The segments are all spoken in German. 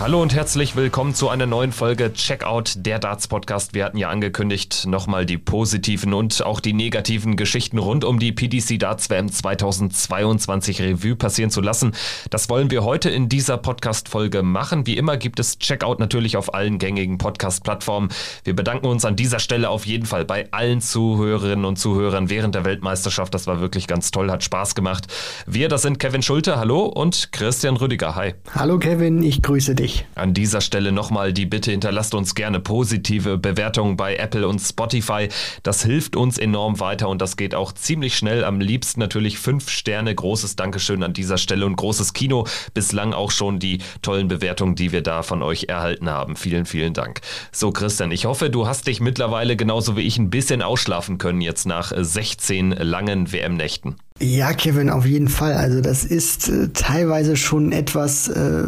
Hallo und herzlich willkommen zu einer neuen Folge Checkout der Darts Podcast. Wir hatten ja angekündigt, nochmal die positiven und auch die negativen Geschichten rund um die PDC Darts WM 2022 Revue passieren zu lassen. Das wollen wir heute in dieser Podcast-Folge machen. Wie immer gibt es Checkout natürlich auf allen gängigen Podcast-Plattformen. Wir bedanken uns an dieser Stelle auf jeden Fall bei allen Zuhörerinnen und Zuhörern während der Weltmeisterschaft. Das war wirklich ganz toll, hat Spaß gemacht. Wir, das sind Kevin Schulte, hallo und Christian Rüdiger, hi. Hallo Kevin, ich grüße dich dich. An dieser Stelle nochmal die Bitte, hinterlasst uns gerne positive Bewertungen bei Apple und Spotify. Das hilft uns enorm weiter und das geht auch ziemlich schnell. Am liebsten natürlich fünf Sterne. Großes Dankeschön an dieser Stelle und großes Kino. Bislang auch schon die tollen Bewertungen, die wir da von euch erhalten haben. Vielen, vielen Dank. So, Christian, ich hoffe, du hast dich mittlerweile genauso wie ich ein bisschen ausschlafen können jetzt nach 16 langen WM-Nächten. Ja, Kevin, auf jeden Fall. Also das ist äh, teilweise schon etwas äh,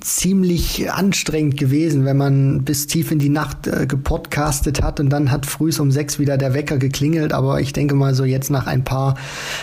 ziemlich anstrengend gewesen, wenn man bis tief in die Nacht äh, gepodcastet hat und dann hat früh um sechs wieder der Wecker geklingelt. Aber ich denke mal so jetzt nach ein paar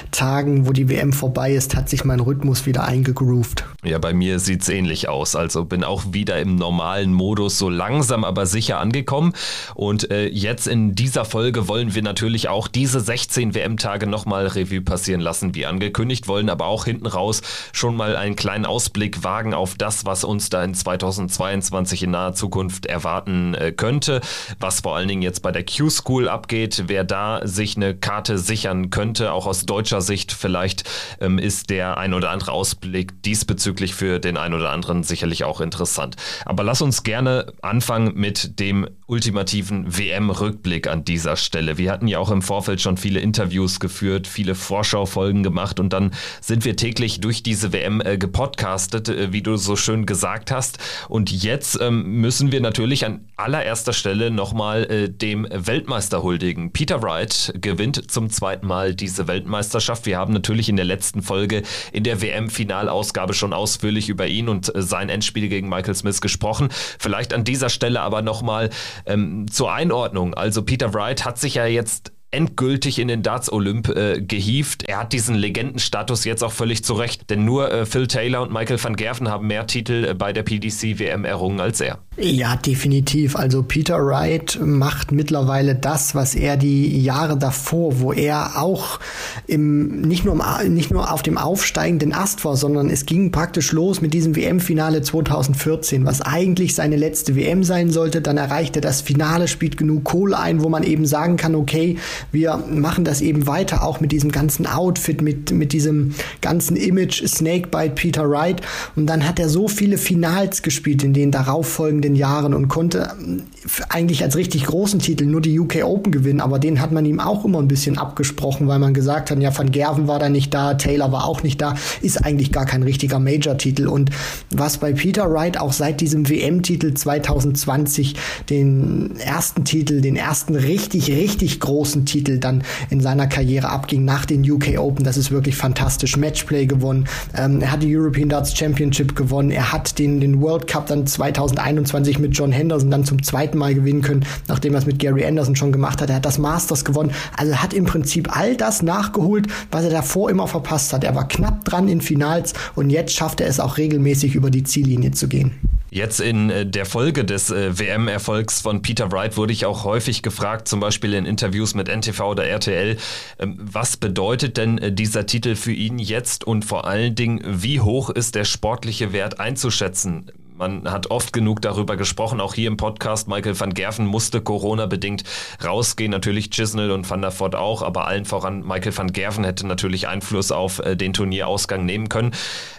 Tagen, wo die WM vorbei ist, hat sich mein Rhythmus wieder eingegroovt. Ja, bei mir sieht's ähnlich aus. Also bin auch wieder im normalen Modus so langsam, aber sicher angekommen. Und äh, jetzt in dieser Folge wollen wir natürlich auch diese 16 WM-Tage nochmal Revue passieren lassen lassen, wie angekündigt, wollen aber auch hinten raus schon mal einen kleinen Ausblick wagen auf das, was uns da in 2022 in naher Zukunft erwarten äh, könnte, was vor allen Dingen jetzt bei der Q-School abgeht, wer da sich eine Karte sichern könnte, auch aus deutscher Sicht vielleicht ähm, ist der ein oder andere Ausblick diesbezüglich für den ein oder anderen sicherlich auch interessant. Aber lass uns gerne anfangen mit dem ultimativen WM-Rückblick an dieser Stelle. Wir hatten ja auch im Vorfeld schon viele Interviews geführt, viele Vorschau Folgen gemacht und dann sind wir täglich durch diese WM äh, gepodcastet, äh, wie du so schön gesagt hast. Und jetzt ähm, müssen wir natürlich an allererster Stelle nochmal äh, dem Weltmeister huldigen. Peter Wright gewinnt zum zweiten Mal diese Weltmeisterschaft. Wir haben natürlich in der letzten Folge in der WM-Finalausgabe schon ausführlich über ihn und äh, sein Endspiel gegen Michael Smith gesprochen. Vielleicht an dieser Stelle aber nochmal ähm, zur Einordnung. Also Peter Wright hat sich ja jetzt endgültig in den Darts Olymp äh, gehievt. Er hat diesen Legendenstatus jetzt auch völlig zurecht, denn nur äh, Phil Taylor und Michael van Gerven haben mehr Titel äh, bei der PDC WM errungen als er. Ja, definitiv. Also Peter Wright macht mittlerweile das, was er die Jahre davor, wo er auch im, nicht, nur im, nicht nur auf dem aufsteigenden Ast war, sondern es ging praktisch los mit diesem WM-Finale 2014, was eigentlich seine letzte WM sein sollte. Dann erreicht er das Finale, spielt genug Kohle ein, wo man eben sagen kann, okay, wir machen das eben weiter, auch mit diesem ganzen Outfit, mit, mit diesem ganzen Image Snakebite Peter Wright. Und dann hat er so viele Finals gespielt in den darauffolgenden den Jahren und konnte ähm, eigentlich als richtig großen Titel nur die UK Open gewinnen, aber den hat man ihm auch immer ein bisschen abgesprochen, weil man gesagt hat, ja, Van Gerven war da nicht da, Taylor war auch nicht da, ist eigentlich gar kein richtiger Major-Titel. Und was bei Peter Wright auch seit diesem WM-Titel 2020 den ersten Titel, den ersten richtig, richtig großen Titel dann in seiner Karriere abging nach den UK Open, das ist wirklich fantastisch. Matchplay gewonnen, ähm, er hat die European Darts Championship gewonnen, er hat den, den World Cup dann 2021 20 mit John Henderson dann zum zweiten Mal gewinnen können, nachdem er es mit Gary Anderson schon gemacht hat. Er hat das Masters gewonnen. Also hat im Prinzip all das nachgeholt, was er davor immer verpasst hat. Er war knapp dran in Finals und jetzt schafft er es auch regelmäßig über die Ziellinie zu gehen. Jetzt in äh, der Folge des äh, WM-Erfolgs von Peter Wright wurde ich auch häufig gefragt, zum Beispiel in Interviews mit NTV oder RTL, ähm, was bedeutet denn äh, dieser Titel für ihn jetzt und vor allen Dingen, wie hoch ist der sportliche Wert einzuschätzen? Man hat oft genug darüber gesprochen, auch hier im Podcast. Michael van Gerven musste Corona-bedingt rausgehen, natürlich Chisnell und Van der Voort auch, aber allen voran Michael van Gerven hätte natürlich Einfluss auf äh, den Turnierausgang nehmen können.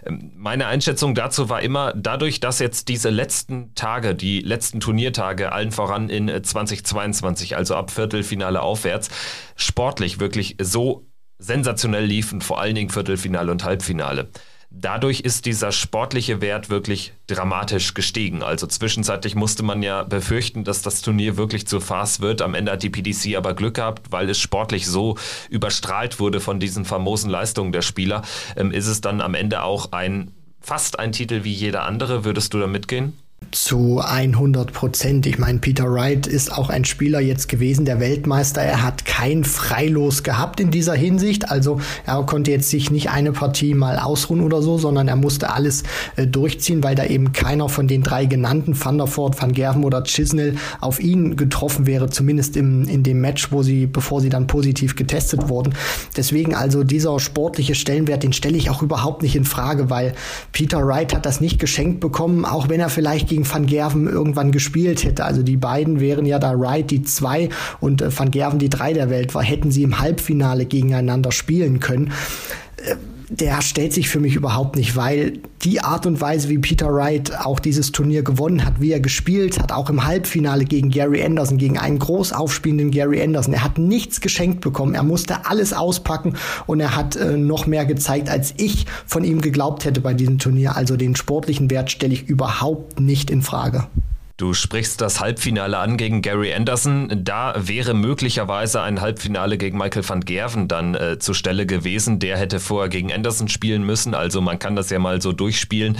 Ähm, meine Einschätzung dazu war immer, dadurch, dass jetzt diese letzten Tage, die letzten Turniertage, allen voran in 2022, äh, also ab Viertelfinale aufwärts, sportlich wirklich so sensationell liefen, vor allen Dingen Viertelfinale und Halbfinale. Dadurch ist dieser sportliche Wert wirklich dramatisch gestiegen. Also zwischenzeitlich musste man ja befürchten, dass das Turnier wirklich zu Farce wird. Am Ende hat die PDC aber Glück gehabt, weil es sportlich so überstrahlt wurde von diesen famosen Leistungen der Spieler. Ähm, ist es dann am Ende auch ein fast ein Titel wie jeder andere? Würdest du da mitgehen? Zu 100 Prozent. Ich meine, Peter Wright ist auch ein Spieler jetzt gewesen, der Weltmeister. Er hat kein Freilos gehabt in dieser Hinsicht. Also er konnte jetzt sich nicht eine Partie mal ausruhen oder so, sondern er musste alles äh, durchziehen, weil da eben keiner von den drei genannten, Van der Voort, Van Gerven oder Chisnell, auf ihn getroffen wäre, zumindest im, in dem Match, wo sie, bevor sie dann positiv getestet wurden. Deswegen also dieser sportliche Stellenwert, den stelle ich auch überhaupt nicht in Frage, weil Peter Wright hat das nicht geschenkt bekommen, auch wenn er vielleicht gegen Van Gerven irgendwann gespielt hätte. Also die beiden wären ja da Wright die zwei und äh, Van Gerven die drei der Welt war, hätten sie im Halbfinale gegeneinander spielen können. Der stellt sich für mich überhaupt nicht, weil die Art und Weise, wie Peter Wright auch dieses Turnier gewonnen hat, wie er gespielt hat, auch im Halbfinale gegen Gary Anderson, gegen einen groß aufspielenden Gary Anderson, er hat nichts geschenkt bekommen, er musste alles auspacken und er hat äh, noch mehr gezeigt, als ich von ihm geglaubt hätte bei diesem Turnier. Also den sportlichen Wert stelle ich überhaupt nicht in Frage. Du sprichst das Halbfinale an gegen Gary Anderson. Da wäre möglicherweise ein Halbfinale gegen Michael van Gerven dann äh, zur Stelle gewesen. Der hätte vorher gegen Anderson spielen müssen. Also man kann das ja mal so durchspielen.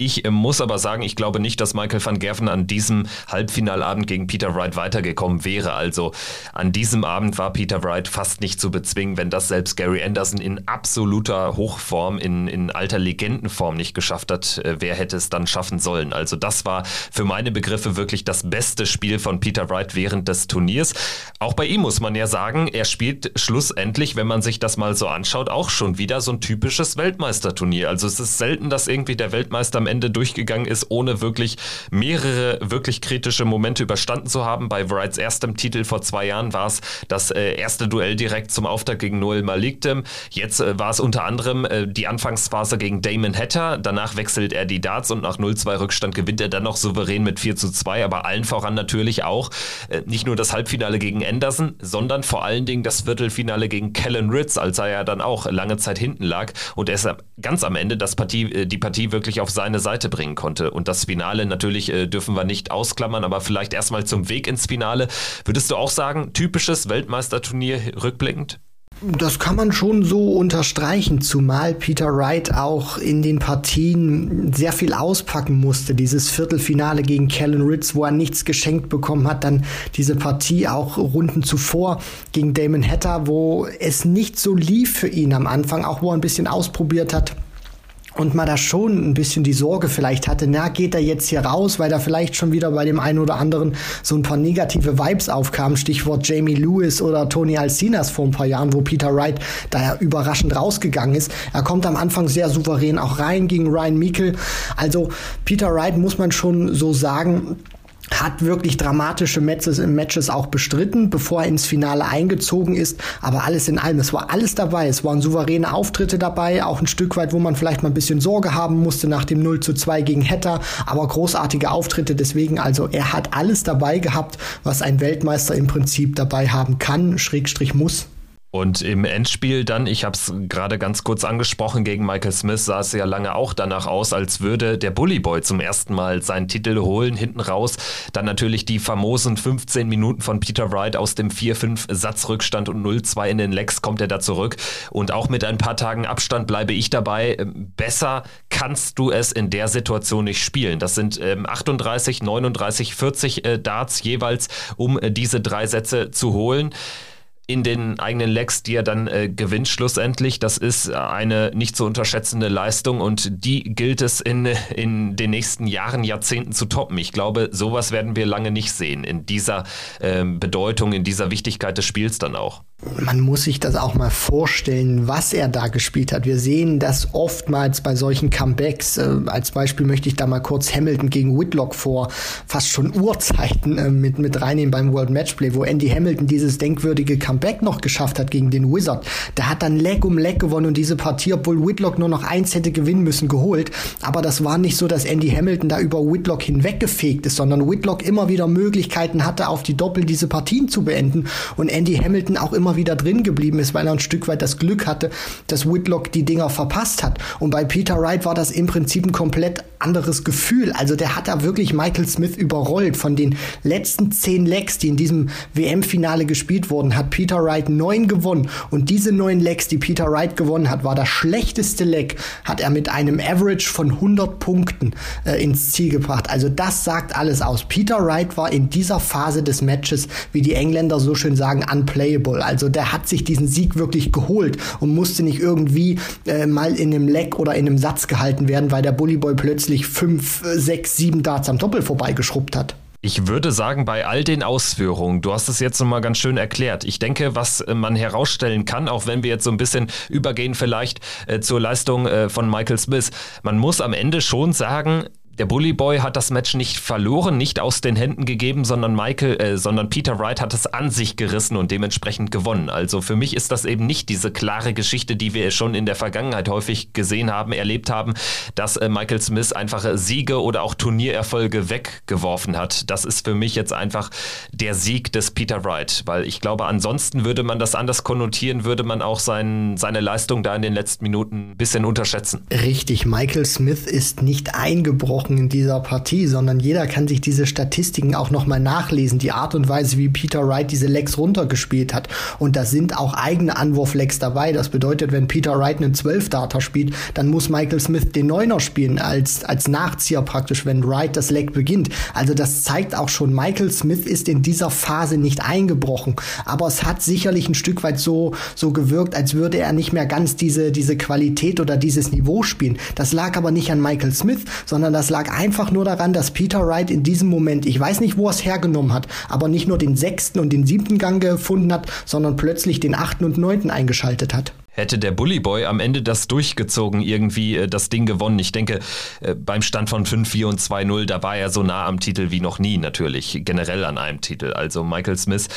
Ich äh, muss aber sagen, ich glaube nicht, dass Michael van Gerven an diesem Halbfinalabend gegen Peter Wright weitergekommen wäre. Also an diesem Abend war Peter Wright fast nicht zu bezwingen, wenn das selbst Gary Anderson in absoluter Hochform, in, in alter Legendenform nicht geschafft hat. Äh, wer hätte es dann schaffen sollen? Also das war für meine Begriffe wirklich das beste Spiel von Peter Wright während des Turniers. Auch bei ihm muss man ja sagen, er spielt schlussendlich, wenn man sich das mal so anschaut, auch schon wieder so ein typisches Weltmeisterturnier. Also es ist selten, dass irgendwie der Weltmeister Ende durchgegangen ist, ohne wirklich mehrere wirklich kritische Momente überstanden zu haben. Bei Wrights erstem Titel vor zwei Jahren war es das äh, erste Duell direkt zum Auftakt gegen Noel Malikdem. Jetzt äh, war es unter anderem äh, die Anfangsphase gegen Damon Hatter. Danach wechselt er die Darts und nach 0-2 Rückstand gewinnt er dann noch souverän mit 4 zu 2. Aber allen voran natürlich auch äh, nicht nur das Halbfinale gegen Anderson, sondern vor allen Dingen das Viertelfinale gegen Kellen Ritz, als er ja dann auch lange Zeit hinten lag und er ist ganz am Ende das Partie, äh, die Partie wirklich auf seine seine Seite bringen konnte. Und das Finale natürlich äh, dürfen wir nicht ausklammern, aber vielleicht erstmal zum Weg ins Finale. Würdest du auch sagen, typisches Weltmeisterturnier rückblickend? Das kann man schon so unterstreichen, zumal Peter Wright auch in den Partien sehr viel auspacken musste. Dieses Viertelfinale gegen Kellen Ritz, wo er nichts geschenkt bekommen hat, dann diese Partie auch Runden zuvor gegen Damon Hatter, wo es nicht so lief für ihn am Anfang, auch wo er ein bisschen ausprobiert hat und man da schon ein bisschen die Sorge vielleicht hatte, na, geht er jetzt hier raus, weil da vielleicht schon wieder bei dem einen oder anderen so ein paar negative Vibes aufkamen, Stichwort Jamie Lewis oder Tony Alcinas vor ein paar Jahren, wo Peter Wright da ja überraschend rausgegangen ist. Er kommt am Anfang sehr souverän auch rein gegen Ryan Meikle. Also Peter Wright muss man schon so sagen, hat wirklich dramatische Matches, Matches auch bestritten, bevor er ins Finale eingezogen ist. Aber alles in allem, es war alles dabei. Es waren souveräne Auftritte dabei, auch ein Stück weit, wo man vielleicht mal ein bisschen Sorge haben musste nach dem 0 zu 2 gegen Hetter, aber großartige Auftritte. Deswegen, also er hat alles dabei gehabt, was ein Weltmeister im Prinzip dabei haben kann, Schrägstrich muss. Und im Endspiel dann, ich habe es gerade ganz kurz angesprochen, gegen Michael Smith sah es ja lange auch danach aus, als würde der Bully Boy zum ersten Mal seinen Titel holen, hinten raus. Dann natürlich die famosen 15 Minuten von Peter Wright aus dem 4-5 Satzrückstand und 0-2 in den Legs kommt er da zurück. Und auch mit ein paar Tagen Abstand bleibe ich dabei. Ähm, besser kannst du es in der Situation nicht spielen. Das sind ähm, 38, 39, 40 äh, Darts jeweils, um äh, diese drei Sätze zu holen in den eigenen Legs, die er dann äh, gewinnt schlussendlich. Das ist eine nicht zu unterschätzende Leistung und die gilt es in, in den nächsten Jahren, Jahrzehnten zu toppen. Ich glaube, sowas werden wir lange nicht sehen in dieser äh, Bedeutung, in dieser Wichtigkeit des Spiels dann auch man muss sich das auch mal vorstellen, was er da gespielt hat. Wir sehen das oftmals bei solchen Comebacks. Äh, als Beispiel möchte ich da mal kurz Hamilton gegen Whitlock vor fast schon Urzeiten äh, mit, mit reinnehmen beim World Matchplay, wo Andy Hamilton dieses denkwürdige Comeback noch geschafft hat gegen den Wizard. Der hat dann Leck um Leck gewonnen und diese Partie, obwohl Whitlock nur noch eins hätte gewinnen müssen, geholt. Aber das war nicht so, dass Andy Hamilton da über Whitlock hinweggefegt ist, sondern Whitlock immer wieder Möglichkeiten hatte, auf die Doppel diese Partien zu beenden und Andy Hamilton auch immer immer wieder drin geblieben ist, weil er ein Stück weit das Glück hatte, dass Whitlock die Dinger verpasst hat. Und bei Peter Wright war das im Prinzip ein komplett anderes Gefühl. Also der hat da wirklich Michael Smith überrollt. Von den letzten zehn Legs, die in diesem WM-Finale gespielt wurden, hat Peter Wright neun gewonnen. Und diese neun Legs, die Peter Wright gewonnen hat, war das schlechteste Leg, hat er mit einem Average von 100 Punkten äh, ins Ziel gebracht. Also das sagt alles aus. Peter Wright war in dieser Phase des Matches, wie die Engländer so schön sagen, unplayable. Also der hat sich diesen Sieg wirklich geholt und musste nicht irgendwie äh, mal in einem Leg oder in einem Satz gehalten werden, weil der Bullyboy plötzlich fünf, äh, sechs, sieben Darts am Doppel vorbeigeschrubbt hat. Ich würde sagen, bei all den Ausführungen, du hast es jetzt nochmal ganz schön erklärt. Ich denke, was äh, man herausstellen kann, auch wenn wir jetzt so ein bisschen übergehen vielleicht äh, zur Leistung äh, von Michael Smith, man muss am Ende schon sagen, der Bully Boy hat das Match nicht verloren, nicht aus den Händen gegeben, sondern Michael, äh, sondern Peter Wright hat es an sich gerissen und dementsprechend gewonnen. Also für mich ist das eben nicht diese klare Geschichte, die wir schon in der Vergangenheit häufig gesehen haben, erlebt haben, dass äh, Michael Smith einfach Siege oder auch Turniererfolge weggeworfen hat. Das ist für mich jetzt einfach der Sieg des Peter Wright, weil ich glaube, ansonsten würde man das anders konnotieren, würde man auch sein, seine Leistung da in den letzten Minuten ein bisschen unterschätzen. Richtig, Michael Smith ist nicht eingebrochen Statistiken in dieser Partie, sondern jeder kann sich diese Statistiken auch nochmal nachlesen. Die Art und Weise, wie Peter Wright diese Lecks runtergespielt hat. Und da sind auch eigene Anwurflecks dabei. Das bedeutet, wenn Peter Wright einen 12-Data spielt, dann muss Michael Smith den Neuner spielen als, als Nachzieher praktisch, wenn Wright das Leck beginnt. Also das zeigt auch schon, Michael Smith ist in dieser Phase nicht eingebrochen. Aber es hat sicherlich ein Stück weit so, so gewirkt, als würde er nicht mehr ganz diese, diese Qualität oder dieses Niveau spielen. Das lag aber nicht an Michael Smith, sondern das lag lag einfach nur daran, dass Peter Wright in diesem Moment, ich weiß nicht, wo er es hergenommen hat, aber nicht nur den sechsten und den siebten Gang gefunden hat, sondern plötzlich den achten und neunten eingeschaltet hat hätte der Bully Boy am Ende das durchgezogen, irgendwie äh, das Ding gewonnen. Ich denke, äh, beim Stand von 5-4 und 2-0, da war er so nah am Titel wie noch nie natürlich, generell an einem Titel. Also Michael Smith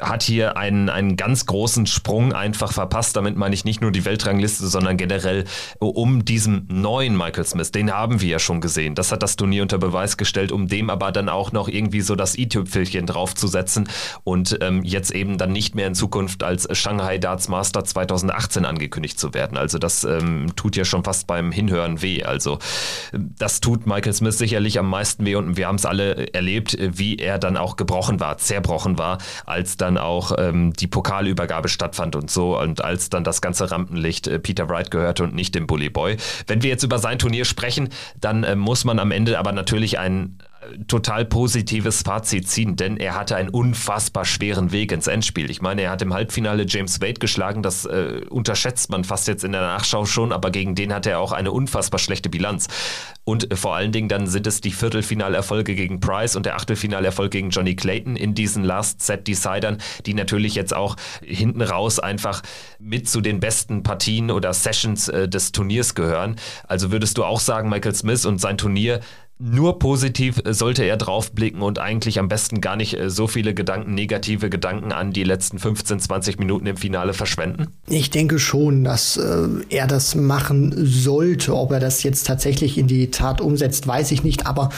hat hier einen, einen ganz großen Sprung einfach verpasst. Damit meine ich nicht nur die Weltrangliste, sondern generell um diesen neuen Michael Smith. Den haben wir ja schon gesehen. Das hat das Turnier unter Beweis gestellt, um dem aber dann auch noch irgendwie so das i-Tüpfelchen draufzusetzen und ähm, jetzt eben dann nicht mehr in Zukunft als Shanghai Darts Master 2018 angekündigt zu werden. Also das ähm, tut ja schon fast beim Hinhören weh. Also das tut Michael Smith sicherlich am meisten weh und wir haben es alle erlebt, wie er dann auch gebrochen war, zerbrochen war, als dann dann auch ähm, die Pokalübergabe stattfand und so und als dann das ganze Rampenlicht äh, Peter Wright gehörte und nicht dem Bully Boy. Wenn wir jetzt über sein Turnier sprechen, dann äh, muss man am Ende aber natürlich ein total positives Fazit ziehen, denn er hatte einen unfassbar schweren Weg ins Endspiel. Ich meine, er hat im Halbfinale James Wade geschlagen, das äh, unterschätzt man fast jetzt in der Nachschau schon, aber gegen den hatte er auch eine unfassbar schlechte Bilanz. Und äh, vor allen Dingen dann sind es die Viertelfinalerfolge gegen Price und der Achtelfinalerfolg gegen Johnny Clayton in diesen Last-Set-Decidern, die natürlich jetzt auch hinten raus einfach mit zu den besten Partien oder Sessions äh, des Turniers gehören. Also würdest du auch sagen, Michael Smith und sein Turnier nur positiv äh, sollte er draufblicken und eigentlich am besten gar nicht äh, so viele Gedanken, negative Gedanken an die letzten 15, 20 Minuten im Finale verschwenden? Ich denke schon, dass äh, er das machen sollte. Ob er das jetzt tatsächlich in die Tat umsetzt, weiß ich nicht. Aber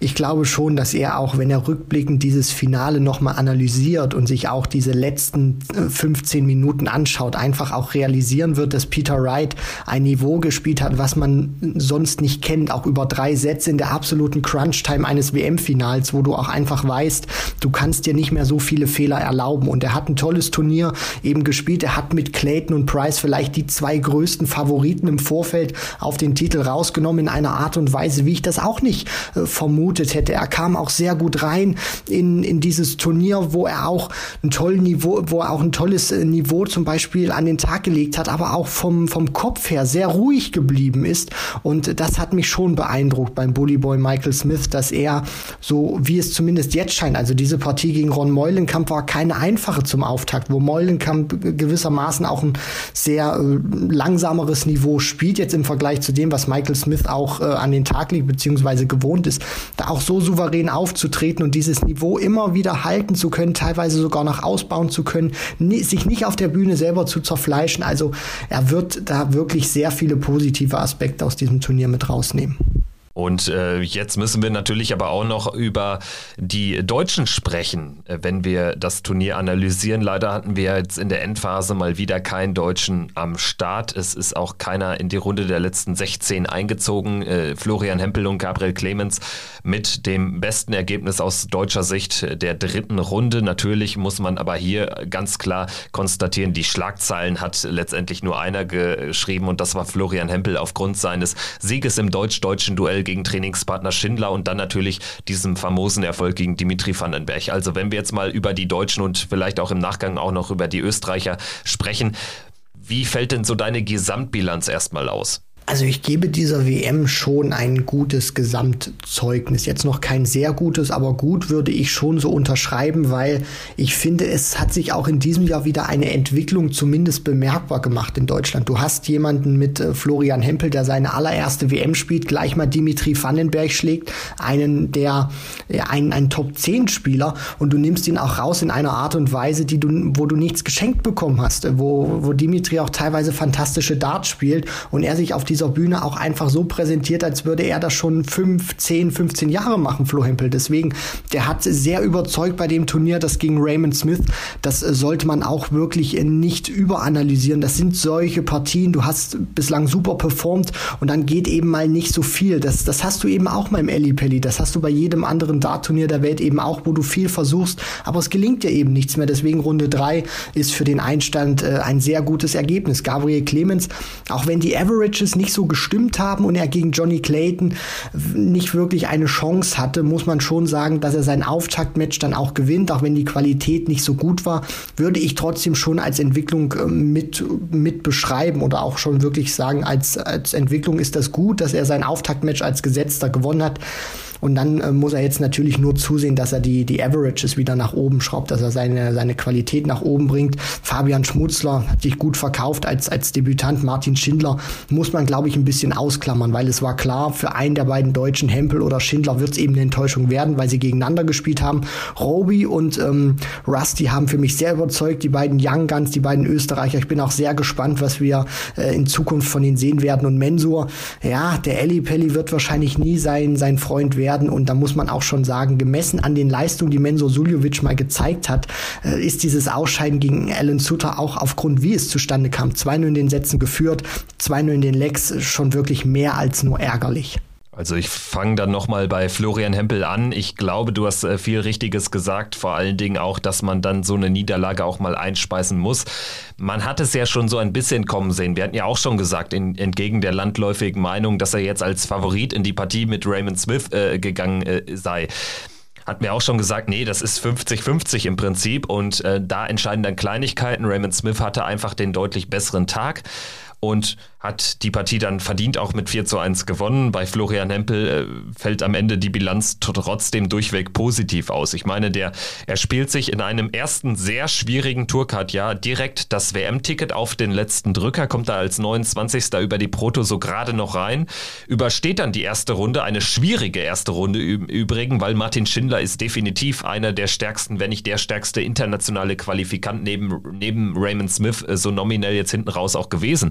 ich glaube schon, dass er auch, wenn er rückblickend dieses Finale nochmal analysiert und sich auch diese letzten äh, 15 Minuten anschaut, einfach auch realisieren wird, dass Peter Wright ein Niveau gespielt hat, was man sonst nicht kennt, auch über drei Sätze in der Absolut absoluten Crunch-Time eines WM-Finals, wo du auch einfach weißt, du kannst dir nicht mehr so viele Fehler erlauben. Und er hat ein tolles Turnier eben gespielt. Er hat mit Clayton und Price vielleicht die zwei größten Favoriten im Vorfeld auf den Titel rausgenommen in einer Art und Weise, wie ich das auch nicht äh, vermutet hätte. Er kam auch sehr gut rein in, in dieses Turnier, wo er auch ein tolles Niveau, wo er auch ein tolles äh, Niveau zum Beispiel an den Tag gelegt hat, aber auch vom, vom Kopf her sehr ruhig geblieben ist. Und das hat mich schon beeindruckt beim Bully Boy Michael Smith, dass er so, wie es zumindest jetzt scheint, also diese Partie gegen Ron Meulenkamp war keine einfache zum Auftakt, wo Meulenkamp gewissermaßen auch ein sehr äh, langsameres Niveau spielt, jetzt im Vergleich zu dem, was Michael Smith auch äh, an den Tag legt, beziehungsweise gewohnt ist, da auch so souverän aufzutreten und dieses Niveau immer wieder halten zu können, teilweise sogar noch ausbauen zu können, sich nicht auf der Bühne selber zu zerfleischen. Also er wird da wirklich sehr viele positive Aspekte aus diesem Turnier mit rausnehmen. Und äh, jetzt müssen wir natürlich aber auch noch über die Deutschen sprechen, äh, wenn wir das Turnier analysieren. Leider hatten wir jetzt in der Endphase mal wieder keinen Deutschen am Start. Es ist auch keiner in die Runde der letzten 16 eingezogen. Äh, Florian Hempel und Gabriel Clemens mit dem besten Ergebnis aus deutscher Sicht der dritten Runde. Natürlich muss man aber hier ganz klar konstatieren, die Schlagzeilen hat letztendlich nur einer geschrieben und das war Florian Hempel aufgrund seines Sieges im deutsch-deutschen Duell gegen Trainingspartner Schindler und dann natürlich diesem famosen Erfolg gegen Dimitri Vandenberg. Also wenn wir jetzt mal über die Deutschen und vielleicht auch im Nachgang auch noch über die Österreicher sprechen, wie fällt denn so deine Gesamtbilanz erstmal aus? Also ich gebe dieser WM schon ein gutes Gesamtzeugnis. Jetzt noch kein sehr gutes, aber gut würde ich schon so unterschreiben, weil ich finde, es hat sich auch in diesem Jahr wieder eine Entwicklung zumindest bemerkbar gemacht in Deutschland. Du hast jemanden mit äh, Florian Hempel, der seine allererste WM spielt, gleich mal Dimitri Vandenberg schlägt, einen der ja, einen, einen Top 10 Spieler und du nimmst ihn auch raus in einer Art und Weise, die du wo du nichts geschenkt bekommen hast, wo wo Dimitri auch teilweise fantastische Darts spielt und er sich auf diese dieser Bühne auch einfach so präsentiert, als würde er das schon 5, 10, 15 Jahre machen, Flo Hempel. Deswegen, der hat sehr überzeugt bei dem Turnier, das gegen Raymond Smith. Das sollte man auch wirklich nicht überanalysieren. Das sind solche Partien, du hast bislang super performt und dann geht eben mal nicht so viel. Das, das hast du eben auch mal im Eli Pelli. Das hast du bei jedem anderen Dart-Turnier der Welt eben auch, wo du viel versuchst, aber es gelingt dir eben nichts mehr. Deswegen Runde 3 ist für den Einstand äh, ein sehr gutes Ergebnis. Gabriel Clemens, auch wenn die Averages nicht nicht so gestimmt haben und er gegen Johnny Clayton nicht wirklich eine Chance hatte, muss man schon sagen, dass er sein Auftaktmatch dann auch gewinnt, auch wenn die Qualität nicht so gut war, würde ich trotzdem schon als Entwicklung ähm, mit, mit beschreiben oder auch schon wirklich sagen, als, als Entwicklung ist das gut, dass er sein Auftaktmatch als Gesetzter gewonnen hat. Und dann äh, muss er jetzt natürlich nur zusehen, dass er die, die Averages wieder nach oben schraubt, dass er seine, seine Qualität nach oben bringt. Fabian Schmutzler hat sich gut verkauft als, als Debütant. Martin Schindler muss man, glaube ich, ein bisschen ausklammern, weil es war klar, für einen der beiden Deutschen, Hempel oder Schindler, wird es eben eine Enttäuschung werden, weil sie gegeneinander gespielt haben. Roby und ähm, Rusty haben für mich sehr überzeugt, die beiden Young Guns, die beiden Österreicher. Ich bin auch sehr gespannt, was wir äh, in Zukunft von ihnen sehen werden. Und Mensur, ja, der Elli Pelli wird wahrscheinlich nie sein, sein Freund werden werden. Und da muss man auch schon sagen, gemessen an den Leistungen, die Menzo Suljovic mal gezeigt hat, äh, ist dieses Ausscheiden gegen Alan Suter auch aufgrund, wie es zustande kam, 2-0 in den Sätzen geführt, 2-0 in den Lecks, schon wirklich mehr als nur ärgerlich. Also ich fange dann nochmal bei Florian Hempel an. Ich glaube, du hast äh, viel Richtiges gesagt, vor allen Dingen auch, dass man dann so eine Niederlage auch mal einspeisen muss. Man hat es ja schon so ein bisschen kommen sehen. Wir hatten ja auch schon gesagt, in, entgegen der landläufigen Meinung, dass er jetzt als Favorit in die Partie mit Raymond Smith äh, gegangen äh, sei hat mir auch schon gesagt, nee, das ist 50-50 im Prinzip und äh, da entscheiden dann Kleinigkeiten. Raymond Smith hatte einfach den deutlich besseren Tag und hat die Partie dann verdient auch mit 4 zu 1 gewonnen. Bei Florian Hempel äh, fällt am Ende die Bilanz trotzdem durchweg positiv aus. Ich meine, der, er spielt sich in einem ersten sehr schwierigen Tourcard-Jahr direkt das WM-Ticket auf den letzten Drücker, kommt da als 29. über die Proto so gerade noch rein, übersteht dann die erste Runde, eine schwierige erste Runde im Übrigen, weil Martin Schindler ist definitiv einer der stärksten, wenn nicht der stärkste internationale Qualifikant neben, neben Raymond Smith, äh, so nominell jetzt hinten raus auch gewesen.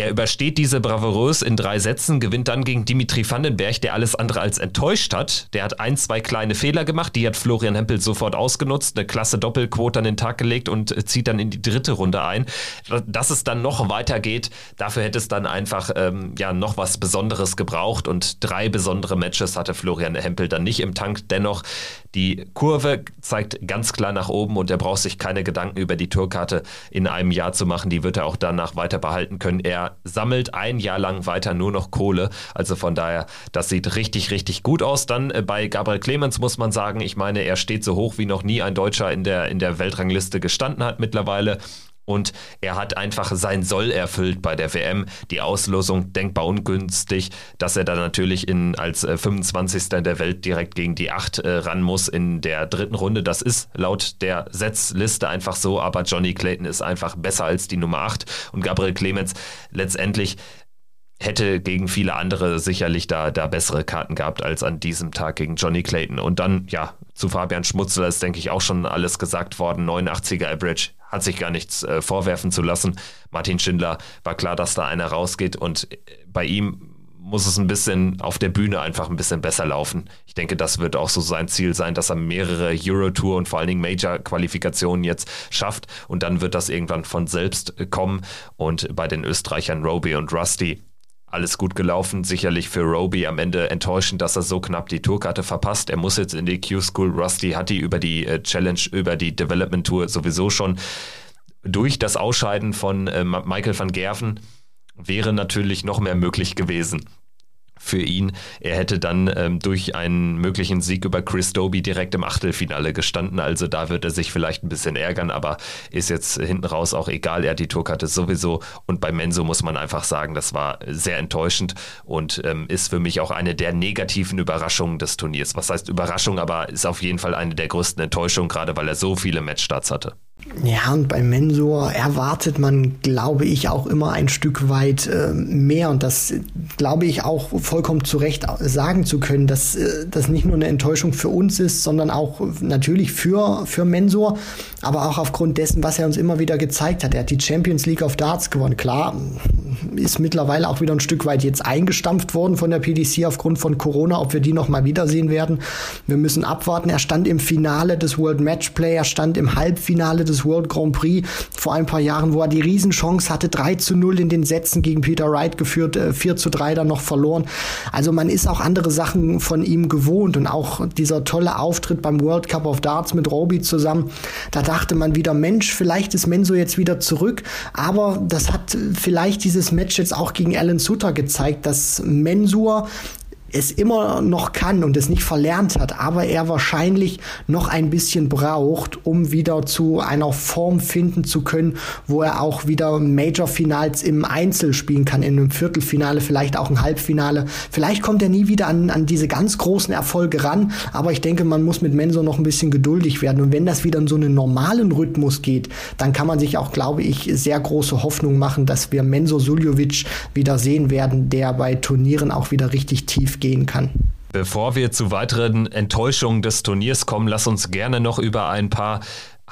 Er übersteht diese bravourös in drei Sätzen, gewinnt dann gegen Dimitri Vandenberg, der alles andere als enttäuscht hat. Der hat ein, zwei kleine Fehler gemacht, die hat Florian Hempel sofort ausgenutzt, eine klasse Doppelquote an den Tag gelegt und zieht dann in die dritte Runde ein. Dass es dann noch weitergeht, dafür hätte es dann einfach ähm, ja, noch was Besonderes gebraucht und drei besondere Matches hatte Florian Hempel dann nicht im Tank. Dennoch, die Kurve zeigt ganz klar nach oben und er braucht sich keine Gedanken über die Tourkarte in einem Jahr zu machen. Die wird er auch danach weiter behalten können. Er sammelt ein Jahr lang weiter nur noch Kohle. Also von daher, das sieht richtig, richtig gut aus. Dann äh, bei Gabriel Clemens muss man sagen, ich meine, er steht so hoch wie noch nie ein Deutscher in der, in der Weltrangliste gestanden hat mittlerweile. Und er hat einfach sein Soll erfüllt bei der WM. Die Auslosung denkbar ungünstig, dass er da natürlich in, als 25. Äh, der Welt direkt gegen die 8 äh, ran muss in der dritten Runde. Das ist laut der Setzliste einfach so, aber Johnny Clayton ist einfach besser als die Nummer 8 und Gabriel Clemens letztendlich hätte gegen viele andere sicherlich da, da bessere Karten gehabt als an diesem Tag gegen Johnny Clayton. Und dann, ja, zu Fabian Schmutzler ist, denke ich, auch schon alles gesagt worden. 89er Average hat sich gar nichts äh, vorwerfen zu lassen. Martin Schindler war klar, dass da einer rausgeht und äh, bei ihm muss es ein bisschen auf der Bühne einfach ein bisschen besser laufen. Ich denke, das wird auch so sein Ziel sein, dass er mehrere Euro-Tour und vor allen Dingen Major-Qualifikationen jetzt schafft und dann wird das irgendwann von selbst kommen und bei den Österreichern Roby und Rusty alles gut gelaufen. Sicherlich für Roby am Ende enttäuschend, dass er so knapp die Tourkarte verpasst. Er muss jetzt in die Q-School. Rusty hat die über die äh, Challenge, über die Development Tour sowieso schon. Durch das Ausscheiden von äh, Michael van Gerven wäre natürlich noch mehr möglich gewesen für ihn. Er hätte dann ähm, durch einen möglichen Sieg über Chris Doby direkt im Achtelfinale gestanden. Also da wird er sich vielleicht ein bisschen ärgern, aber ist jetzt hinten raus auch egal. Er hat die Tourkarte sowieso. Und bei Menso muss man einfach sagen, das war sehr enttäuschend und ähm, ist für mich auch eine der negativen Überraschungen des Turniers. Was heißt Überraschung, aber ist auf jeden Fall eine der größten Enttäuschungen, gerade weil er so viele Matchstarts hatte. Ja, und beim Mensur erwartet man, glaube ich, auch immer ein Stück weit äh, mehr. Und das glaube ich auch vollkommen zu Recht sagen zu können, dass äh, das nicht nur eine Enttäuschung für uns ist, sondern auch natürlich für, für Mensur, aber auch aufgrund dessen, was er uns immer wieder gezeigt hat. Er hat die Champions League of Darts gewonnen. Klar, ist mittlerweile auch wieder ein Stück weit jetzt eingestampft worden von der PDC aufgrund von Corona, ob wir die noch mal wiedersehen werden. Wir müssen abwarten. Er stand im Finale des World Match Play, er stand im Halbfinale des World Grand Prix. Vor ein paar Jahren, wo er die Riesenchance hatte, 3 zu 0 in den Sätzen gegen Peter Wright geführt, 4 äh, zu 3 dann noch verloren. Also man ist auch andere Sachen von ihm gewohnt. Und auch dieser tolle Auftritt beim World Cup of Darts mit Roby zusammen, da dachte man wieder, Mensch, vielleicht ist Menzo jetzt wieder zurück, aber das hat vielleicht dieses Match jetzt auch gegen Alan Sutter gezeigt, dass Mensur es immer noch kann und es nicht verlernt hat, aber er wahrscheinlich noch ein bisschen braucht, um wieder zu einer Form finden zu können, wo er auch wieder Major-Finals im Einzel spielen kann, in einem Viertelfinale, vielleicht auch ein Halbfinale. Vielleicht kommt er nie wieder an, an diese ganz großen Erfolge ran, aber ich denke, man muss mit Menso noch ein bisschen geduldig werden. Und wenn das wieder in so einen normalen Rhythmus geht, dann kann man sich auch, glaube ich, sehr große Hoffnung machen, dass wir Menso Suljovic wieder sehen werden, der bei Turnieren auch wieder richtig tief gehen kann. Bevor wir zu weiteren Enttäuschungen des Turniers kommen, lass uns gerne noch über ein paar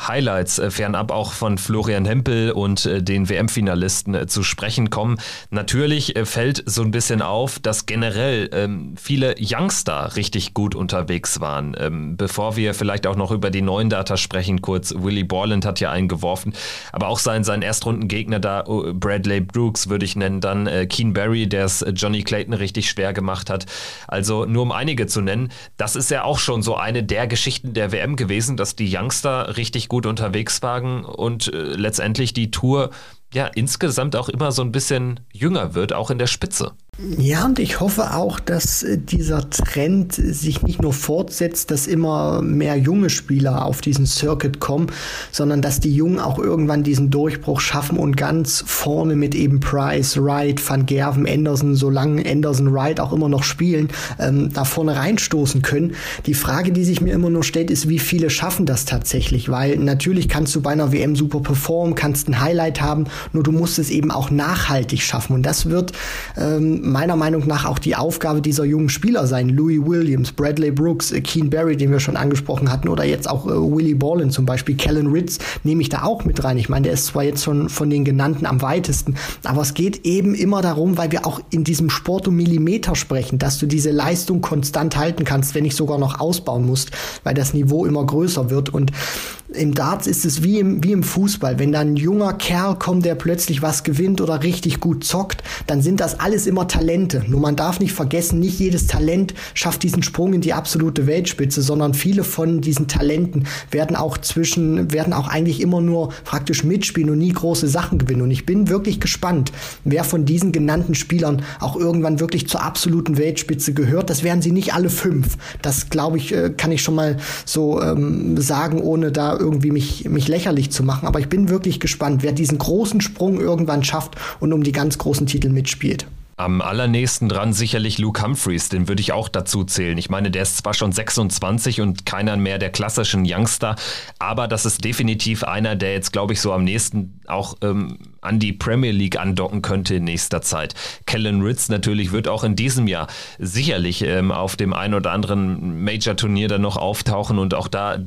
Highlights äh, fernab auch von Florian Hempel und äh, den WM-Finalisten äh, zu sprechen kommen. Natürlich fällt so ein bisschen auf, dass generell ähm, viele Youngster richtig gut unterwegs waren. Ähm, bevor wir vielleicht auch noch über die neuen Data sprechen, kurz, Willie Borland hat ja einen geworfen, aber auch sein, sein Erstrundengegner da, oh, Bradley Brooks würde ich nennen, dann äh, Keen Barry, der es Johnny Clayton richtig schwer gemacht hat. Also nur um einige zu nennen, das ist ja auch schon so eine der Geschichten der WM gewesen, dass die Youngster richtig gut unterwegs waren und äh, letztendlich die Tour ja insgesamt auch immer so ein bisschen jünger wird, auch in der Spitze. Ja, und ich hoffe auch, dass äh, dieser Trend sich nicht nur fortsetzt, dass immer mehr junge Spieler auf diesen Circuit kommen, sondern dass die Jungen auch irgendwann diesen Durchbruch schaffen und ganz vorne mit eben Price, Wright, Van Gerven, Anderson, solange Anderson, Wright auch immer noch spielen, ähm, da vorne reinstoßen können. Die Frage, die sich mir immer nur stellt, ist, wie viele schaffen das tatsächlich? Weil natürlich kannst du bei einer WM super performen, kannst ein Highlight haben, nur du musst es eben auch nachhaltig schaffen. Und das wird ähm, meiner Meinung nach auch die Aufgabe dieser jungen Spieler sein. Louis Williams, Bradley Brooks, äh, Keen Barry, den wir schon angesprochen hatten, oder jetzt auch äh, Willie Ballin zum Beispiel. Kellen Ritz nehme ich da auch mit rein. Ich meine, der ist zwar jetzt schon von den genannten am weitesten, aber es geht eben immer darum, weil wir auch in diesem Sport um Millimeter sprechen, dass du diese Leistung konstant halten kannst, wenn nicht sogar noch ausbauen musst, weil das Niveau immer größer wird. Und im Darts ist es wie im, wie im Fußball. Wenn da ein junger Kerl kommt, der plötzlich was gewinnt oder richtig gut zockt, dann sind das alles immer Talente. Nur man darf nicht vergessen, nicht jedes Talent schafft diesen Sprung in die absolute Weltspitze, sondern viele von diesen Talenten werden auch zwischen, werden auch eigentlich immer nur praktisch mitspielen und nie große Sachen gewinnen. Und ich bin wirklich gespannt, wer von diesen genannten Spielern auch irgendwann wirklich zur absoluten Weltspitze gehört. Das werden sie nicht alle fünf. Das glaube ich, äh, kann ich schon mal so ähm, sagen, ohne da irgendwie mich, mich lächerlich zu machen. Aber ich bin wirklich gespannt, wer diesen großen Sprung irgendwann schafft und um die ganz großen Titel mitspielt. Am allernächsten dran sicherlich Luke Humphreys, den würde ich auch dazu zählen. Ich meine, der ist zwar schon 26 und keiner mehr der klassischen Youngster, aber das ist definitiv einer, der jetzt, glaube ich, so am nächsten auch ähm, an die Premier League andocken könnte in nächster Zeit. Kellen Ritz natürlich wird auch in diesem Jahr sicherlich ähm, auf dem ein oder anderen Major-Turnier dann noch auftauchen und auch da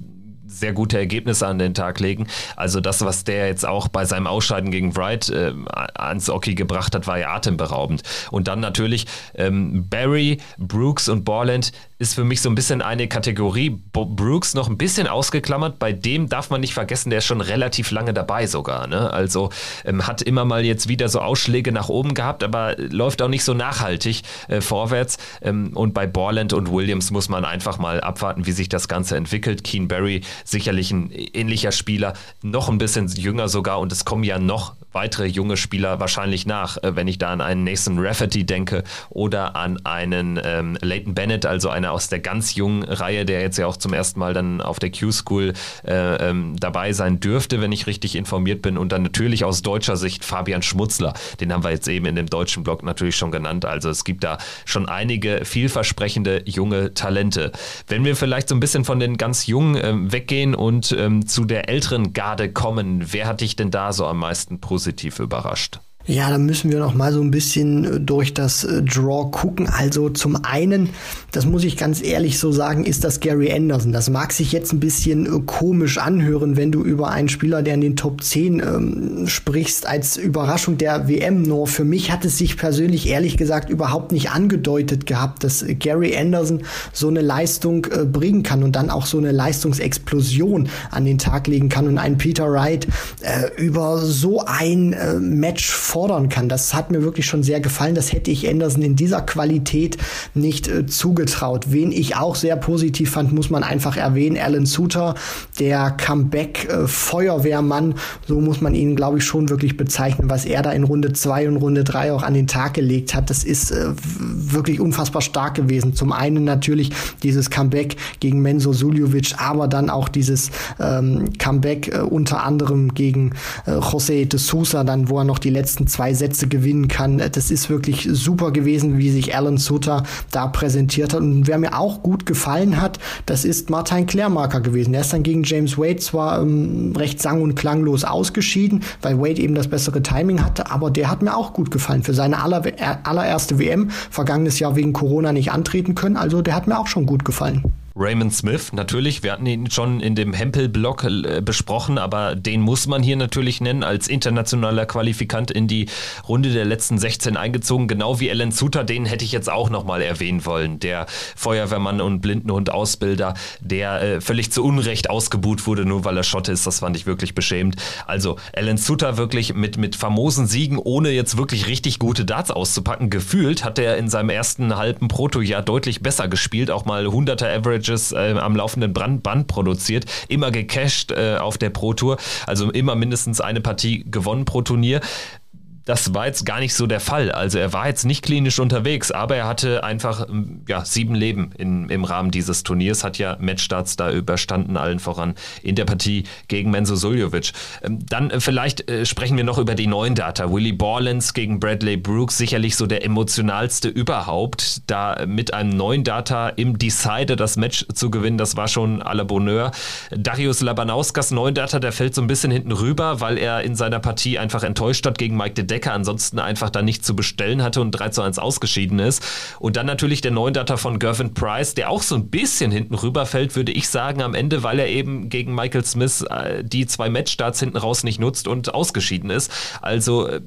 sehr gute Ergebnisse an den Tag legen. Also das, was der jetzt auch bei seinem Ausscheiden gegen Wright äh, ans Oki gebracht hat, war ja atemberaubend. Und dann natürlich ähm, Barry, Brooks und Borland ist für mich so ein bisschen eine Kategorie. Bo Brooks noch ein bisschen ausgeklammert. Bei dem darf man nicht vergessen, der ist schon relativ lange dabei sogar. Ne? Also ähm, hat immer mal jetzt wieder so Ausschläge nach oben gehabt, aber läuft auch nicht so nachhaltig äh, vorwärts. Ähm, und bei Borland und Williams muss man einfach mal abwarten, wie sich das Ganze entwickelt. Keen Barry sicherlich ein ähnlicher Spieler, noch ein bisschen jünger sogar und es kommen ja noch weitere junge Spieler wahrscheinlich nach, äh, wenn ich da an einen Nathan Rafferty denke oder an einen ähm, Leighton Bennett, also einer aus der ganz jungen Reihe, der jetzt ja auch zum ersten Mal dann auf der Q-School äh, ähm, dabei sein dürfte, wenn ich richtig informiert bin. Und dann natürlich aus deutscher Sicht Fabian Schmutzler, den haben wir jetzt eben in dem deutschen Blog natürlich schon genannt. Also es gibt da schon einige vielversprechende junge Talente. Wenn wir vielleicht so ein bisschen von den ganz Jungen äh, weggehen und ähm, zu der älteren Garde kommen, wer hat dich denn da so am meisten positiv überrascht? Ja, da müssen wir noch mal so ein bisschen äh, durch das äh, Draw gucken. Also zum einen, das muss ich ganz ehrlich so sagen, ist das Gary Anderson. Das mag sich jetzt ein bisschen äh, komisch anhören, wenn du über einen Spieler, der in den Top 10 ähm, sprichst, als Überraschung der WM. Nur für mich hat es sich persönlich ehrlich gesagt überhaupt nicht angedeutet gehabt, dass Gary Anderson so eine Leistung äh, bringen kann und dann auch so eine Leistungsexplosion an den Tag legen kann und einen Peter Wright äh, über so ein äh, Match fordern kann. Das hat mir wirklich schon sehr gefallen. Das hätte ich Anderson in dieser Qualität nicht äh, zugetraut. Wen ich auch sehr positiv fand, muss man einfach erwähnen. Alan Suter, der Comeback-Feuerwehrmann, so muss man ihn, glaube ich, schon wirklich bezeichnen, was er da in Runde 2 und Runde 3 auch an den Tag gelegt hat. Das ist äh, wirklich unfassbar stark gewesen. Zum einen natürlich dieses Comeback gegen Menzo Suljovic, aber dann auch dieses ähm, Comeback äh, unter anderem gegen äh, José de Sousa, dann wo er noch die letzten ersten zwei Sätze gewinnen kann. Das ist wirklich super gewesen, wie sich Alan Sutter da präsentiert hat. Und wer mir auch gut gefallen hat, das ist Martin Klärmarker gewesen. Er ist dann gegen James Wade zwar ähm, recht sang- und klanglos ausgeschieden, weil Wade eben das bessere Timing hatte, aber der hat mir auch gut gefallen. Für seine aller, allererste WM, vergangenes Jahr wegen Corona nicht antreten können, also der hat mir auch schon gut gefallen. Raymond Smith, natürlich, wir hatten ihn schon in dem Hempel-Blog äh, besprochen, aber den muss man hier natürlich nennen, als internationaler Qualifikant in die Runde der letzten 16 eingezogen, genau wie Alan Suter, den hätte ich jetzt auch nochmal erwähnen wollen, der Feuerwehrmann und Blindenhund-Ausbilder, der äh, völlig zu Unrecht ausgebuht wurde, nur weil er Schotte ist, das fand ich wirklich beschämend. Also Alan Suter wirklich mit, mit famosen Siegen, ohne jetzt wirklich richtig gute Darts auszupacken, gefühlt hat er in seinem ersten halben Protojahr deutlich besser gespielt, auch mal 100er Average Averages äh, am laufenden Brand Band produziert, immer gecached äh, auf der Pro Tour, also immer mindestens eine Partie gewonnen pro Turnier das war jetzt gar nicht so der Fall. Also er war jetzt nicht klinisch unterwegs, aber er hatte einfach ähm, ja, sieben Leben in, im Rahmen dieses Turniers, hat ja Matchstarts da überstanden, allen voran in der Partie gegen Menzo Suljovic. Ähm, dann äh, vielleicht äh, sprechen wir noch über die neuen Data. Willie Borland gegen Bradley Brooks, sicherlich so der emotionalste überhaupt. Da mit einem neuen Data im Decider das Match zu gewinnen, das war schon à la Bonheur. Darius Labanauskas neuen Data, der fällt so ein bisschen hinten rüber, weil er in seiner Partie einfach enttäuscht hat gegen Mike Decker ansonsten einfach da nicht zu bestellen hatte und 3 zu 1 ausgeschieden ist. Und dann natürlich der neuen Data von Gervin Price, der auch so ein bisschen hinten rüberfällt, würde ich sagen, am Ende, weil er eben gegen Michael Smith äh, die zwei Matchstarts hinten raus nicht nutzt und ausgeschieden ist. Also äh,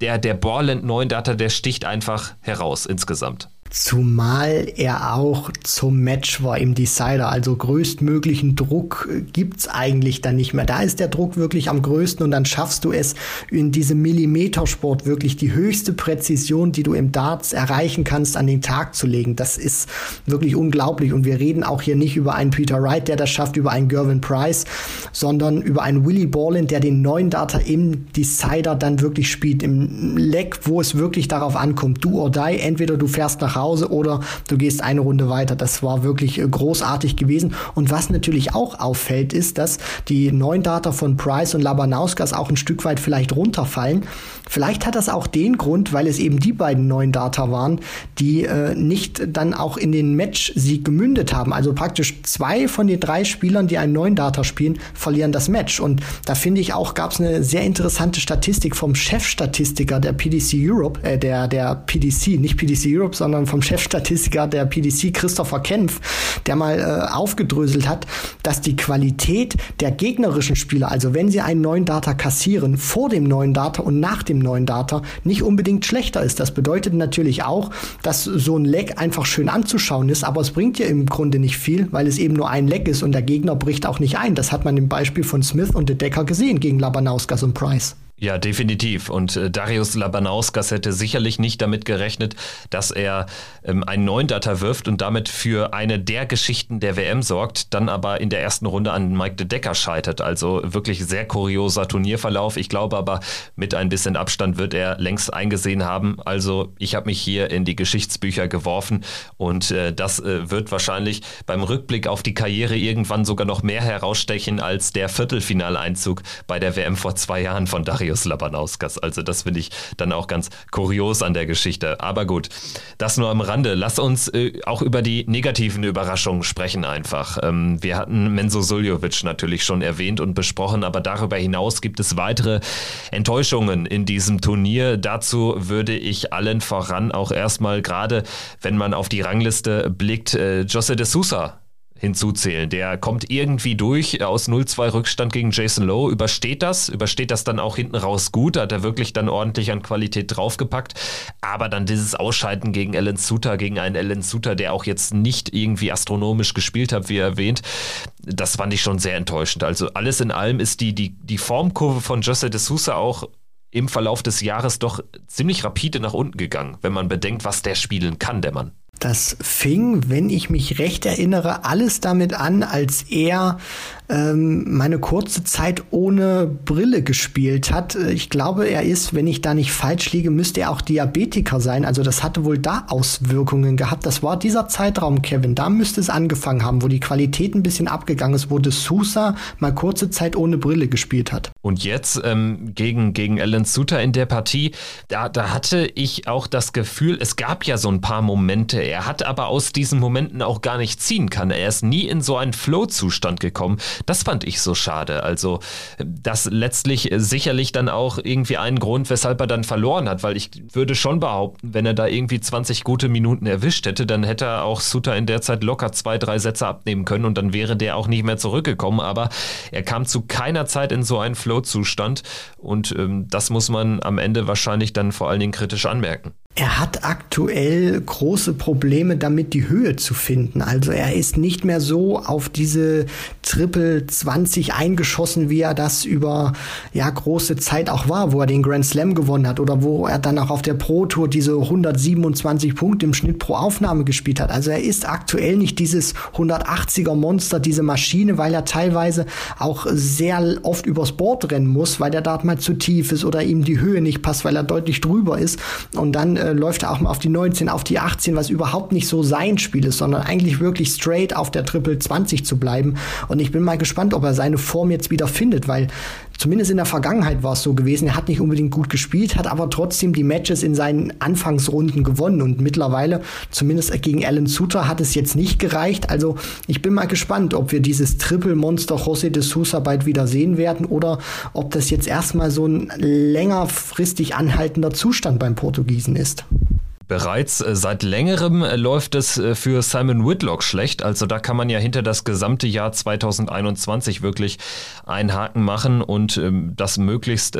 der, der Borland 9 Data, der sticht einfach heraus insgesamt. Zumal er auch zum Match war im Decider. Also größtmöglichen Druck gibt's eigentlich dann nicht mehr. Da ist der Druck wirklich am größten und dann schaffst du es in diesem Millimetersport wirklich die höchste Präzision, die du im Darts erreichen kannst, an den Tag zu legen. Das ist wirklich unglaublich. Und wir reden auch hier nicht über einen Peter Wright, der das schafft, über einen Gervin Price, sondern über einen Willie Borland, der den neuen Data im Decider dann wirklich spielt. Im Leck, wo es wirklich darauf ankommt. Du or die. Entweder du fährst nach Hause oder du gehst eine Runde weiter. Das war wirklich äh, großartig gewesen. Und was natürlich auch auffällt, ist, dass die neuen Data von Price und Labanauskas auch ein Stück weit vielleicht runterfallen. Vielleicht hat das auch den Grund, weil es eben die beiden neuen Data waren, die äh, nicht dann auch in den Match-Sieg gemündet haben. Also praktisch zwei von den drei Spielern, die einen neuen Data spielen, verlieren das Match. Und da finde ich auch, gab es eine sehr interessante Statistik vom Chefstatistiker der PDC Europe, äh, der, der PDC, nicht PDC Europe, sondern vom Chefstatistiker der PDC, Christopher Kempf, der mal äh, aufgedröselt hat, dass die Qualität der gegnerischen Spieler, also wenn sie einen neuen Data kassieren, vor dem neuen Data und nach dem neuen Data, nicht unbedingt schlechter ist. Das bedeutet natürlich auch, dass so ein Leck einfach schön anzuschauen ist, aber es bringt ja im Grunde nicht viel, weil es eben nur ein Leck ist und der Gegner bricht auch nicht ein. Das hat man im Beispiel von Smith und De Decker gesehen gegen Labanauskas und Price. Ja, definitiv. Und äh, Darius Labanauskas hätte sicherlich nicht damit gerechnet, dass er ähm, einen neuen Data wirft und damit für eine der Geschichten der WM sorgt, dann aber in der ersten Runde an Mike de Decker scheitert. Also wirklich sehr kurioser Turnierverlauf. Ich glaube aber, mit ein bisschen Abstand wird er längst eingesehen haben. Also ich habe mich hier in die Geschichtsbücher geworfen und äh, das äh, wird wahrscheinlich beim Rückblick auf die Karriere irgendwann sogar noch mehr herausstechen als der Viertelfinaleinzug bei der WM vor zwei Jahren von Darius Marius Labanauskas. Also das finde ich dann auch ganz kurios an der Geschichte. Aber gut, das nur am Rande. Lass uns äh, auch über die negativen Überraschungen sprechen einfach. Ähm, wir hatten Menzo Suljovic natürlich schon erwähnt und besprochen, aber darüber hinaus gibt es weitere Enttäuschungen in diesem Turnier. Dazu würde ich allen voran auch erstmal gerade, wenn man auf die Rangliste blickt, äh, Jose de Sousa hinzuzählen. Der kommt irgendwie durch aus 0-2 Rückstand gegen Jason Lowe, übersteht das, übersteht das dann auch hinten raus gut, hat er wirklich dann ordentlich an Qualität draufgepackt. Aber dann dieses Ausscheiden gegen Alan Suter, gegen einen Alan Suter, der auch jetzt nicht irgendwie astronomisch gespielt hat, wie erwähnt, das fand ich schon sehr enttäuschend. Also alles in allem ist die, die, die Formkurve von Jose de Sousa auch im Verlauf des Jahres doch ziemlich rapide nach unten gegangen, wenn man bedenkt, was der spielen kann, der Mann. Das fing, wenn ich mich recht erinnere, alles damit an, als er ähm, meine kurze Zeit ohne Brille gespielt hat. Ich glaube, er ist, wenn ich da nicht falsch liege, müsste er auch Diabetiker sein. Also das hatte wohl da Auswirkungen gehabt. Das war dieser Zeitraum, Kevin. Da müsste es angefangen haben, wo die Qualität ein bisschen abgegangen ist, wo de Sousa mal kurze Zeit ohne Brille gespielt hat. Und jetzt ähm, gegen, gegen Alan Suter in der Partie, da, da hatte ich auch das Gefühl, es gab ja so ein paar Momente. Er hat aber aus diesen Momenten auch gar nicht ziehen können. Er ist nie in so einen Flow-Zustand gekommen. Das fand ich so schade. Also das letztlich sicherlich dann auch irgendwie einen Grund, weshalb er dann verloren hat, weil ich würde schon behaupten, wenn er da irgendwie 20 gute Minuten erwischt hätte, dann hätte er auch Suter in der Zeit locker zwei, drei Sätze abnehmen können und dann wäre der auch nicht mehr zurückgekommen. Aber er kam zu keiner Zeit in so einen Flow-Zustand und ähm, das muss man am Ende wahrscheinlich dann vor allen Dingen kritisch anmerken. Er hat aktuell große Probleme damit, die Höhe zu finden. Also er ist nicht mehr so auf diese Triple 20 eingeschossen, wie er das über ja große Zeit auch war, wo er den Grand Slam gewonnen hat oder wo er dann auch auf der Pro Tour diese 127 Punkte im Schnitt pro Aufnahme gespielt hat. Also er ist aktuell nicht dieses 180er Monster, diese Maschine, weil er teilweise auch sehr oft übers Board rennen muss, weil der Dart mal zu tief ist oder ihm die Höhe nicht passt, weil er deutlich drüber ist und dann äh, läuft er auch mal auf die 19, auf die 18, was überhaupt nicht so sein Spiel ist, sondern eigentlich wirklich straight auf der Triple 20 zu bleiben. Und ich bin mal gespannt, ob er seine Form jetzt wieder findet, weil zumindest in der Vergangenheit war es so gewesen. Er hat nicht unbedingt gut gespielt, hat aber trotzdem die Matches in seinen Anfangsrunden gewonnen und mittlerweile, zumindest gegen Alan Suter, hat es jetzt nicht gereicht. Also ich bin mal gespannt, ob wir dieses Triple-Monster José de Sousa bald wieder sehen werden oder ob das jetzt erstmal so ein längerfristig anhaltender Zustand beim Portugiesen ist. Bereits äh, seit längerem äh, läuft es äh, für Simon Whitlock schlecht. Also da kann man ja hinter das gesamte Jahr 2021 wirklich einen Haken machen und ähm, das möglichst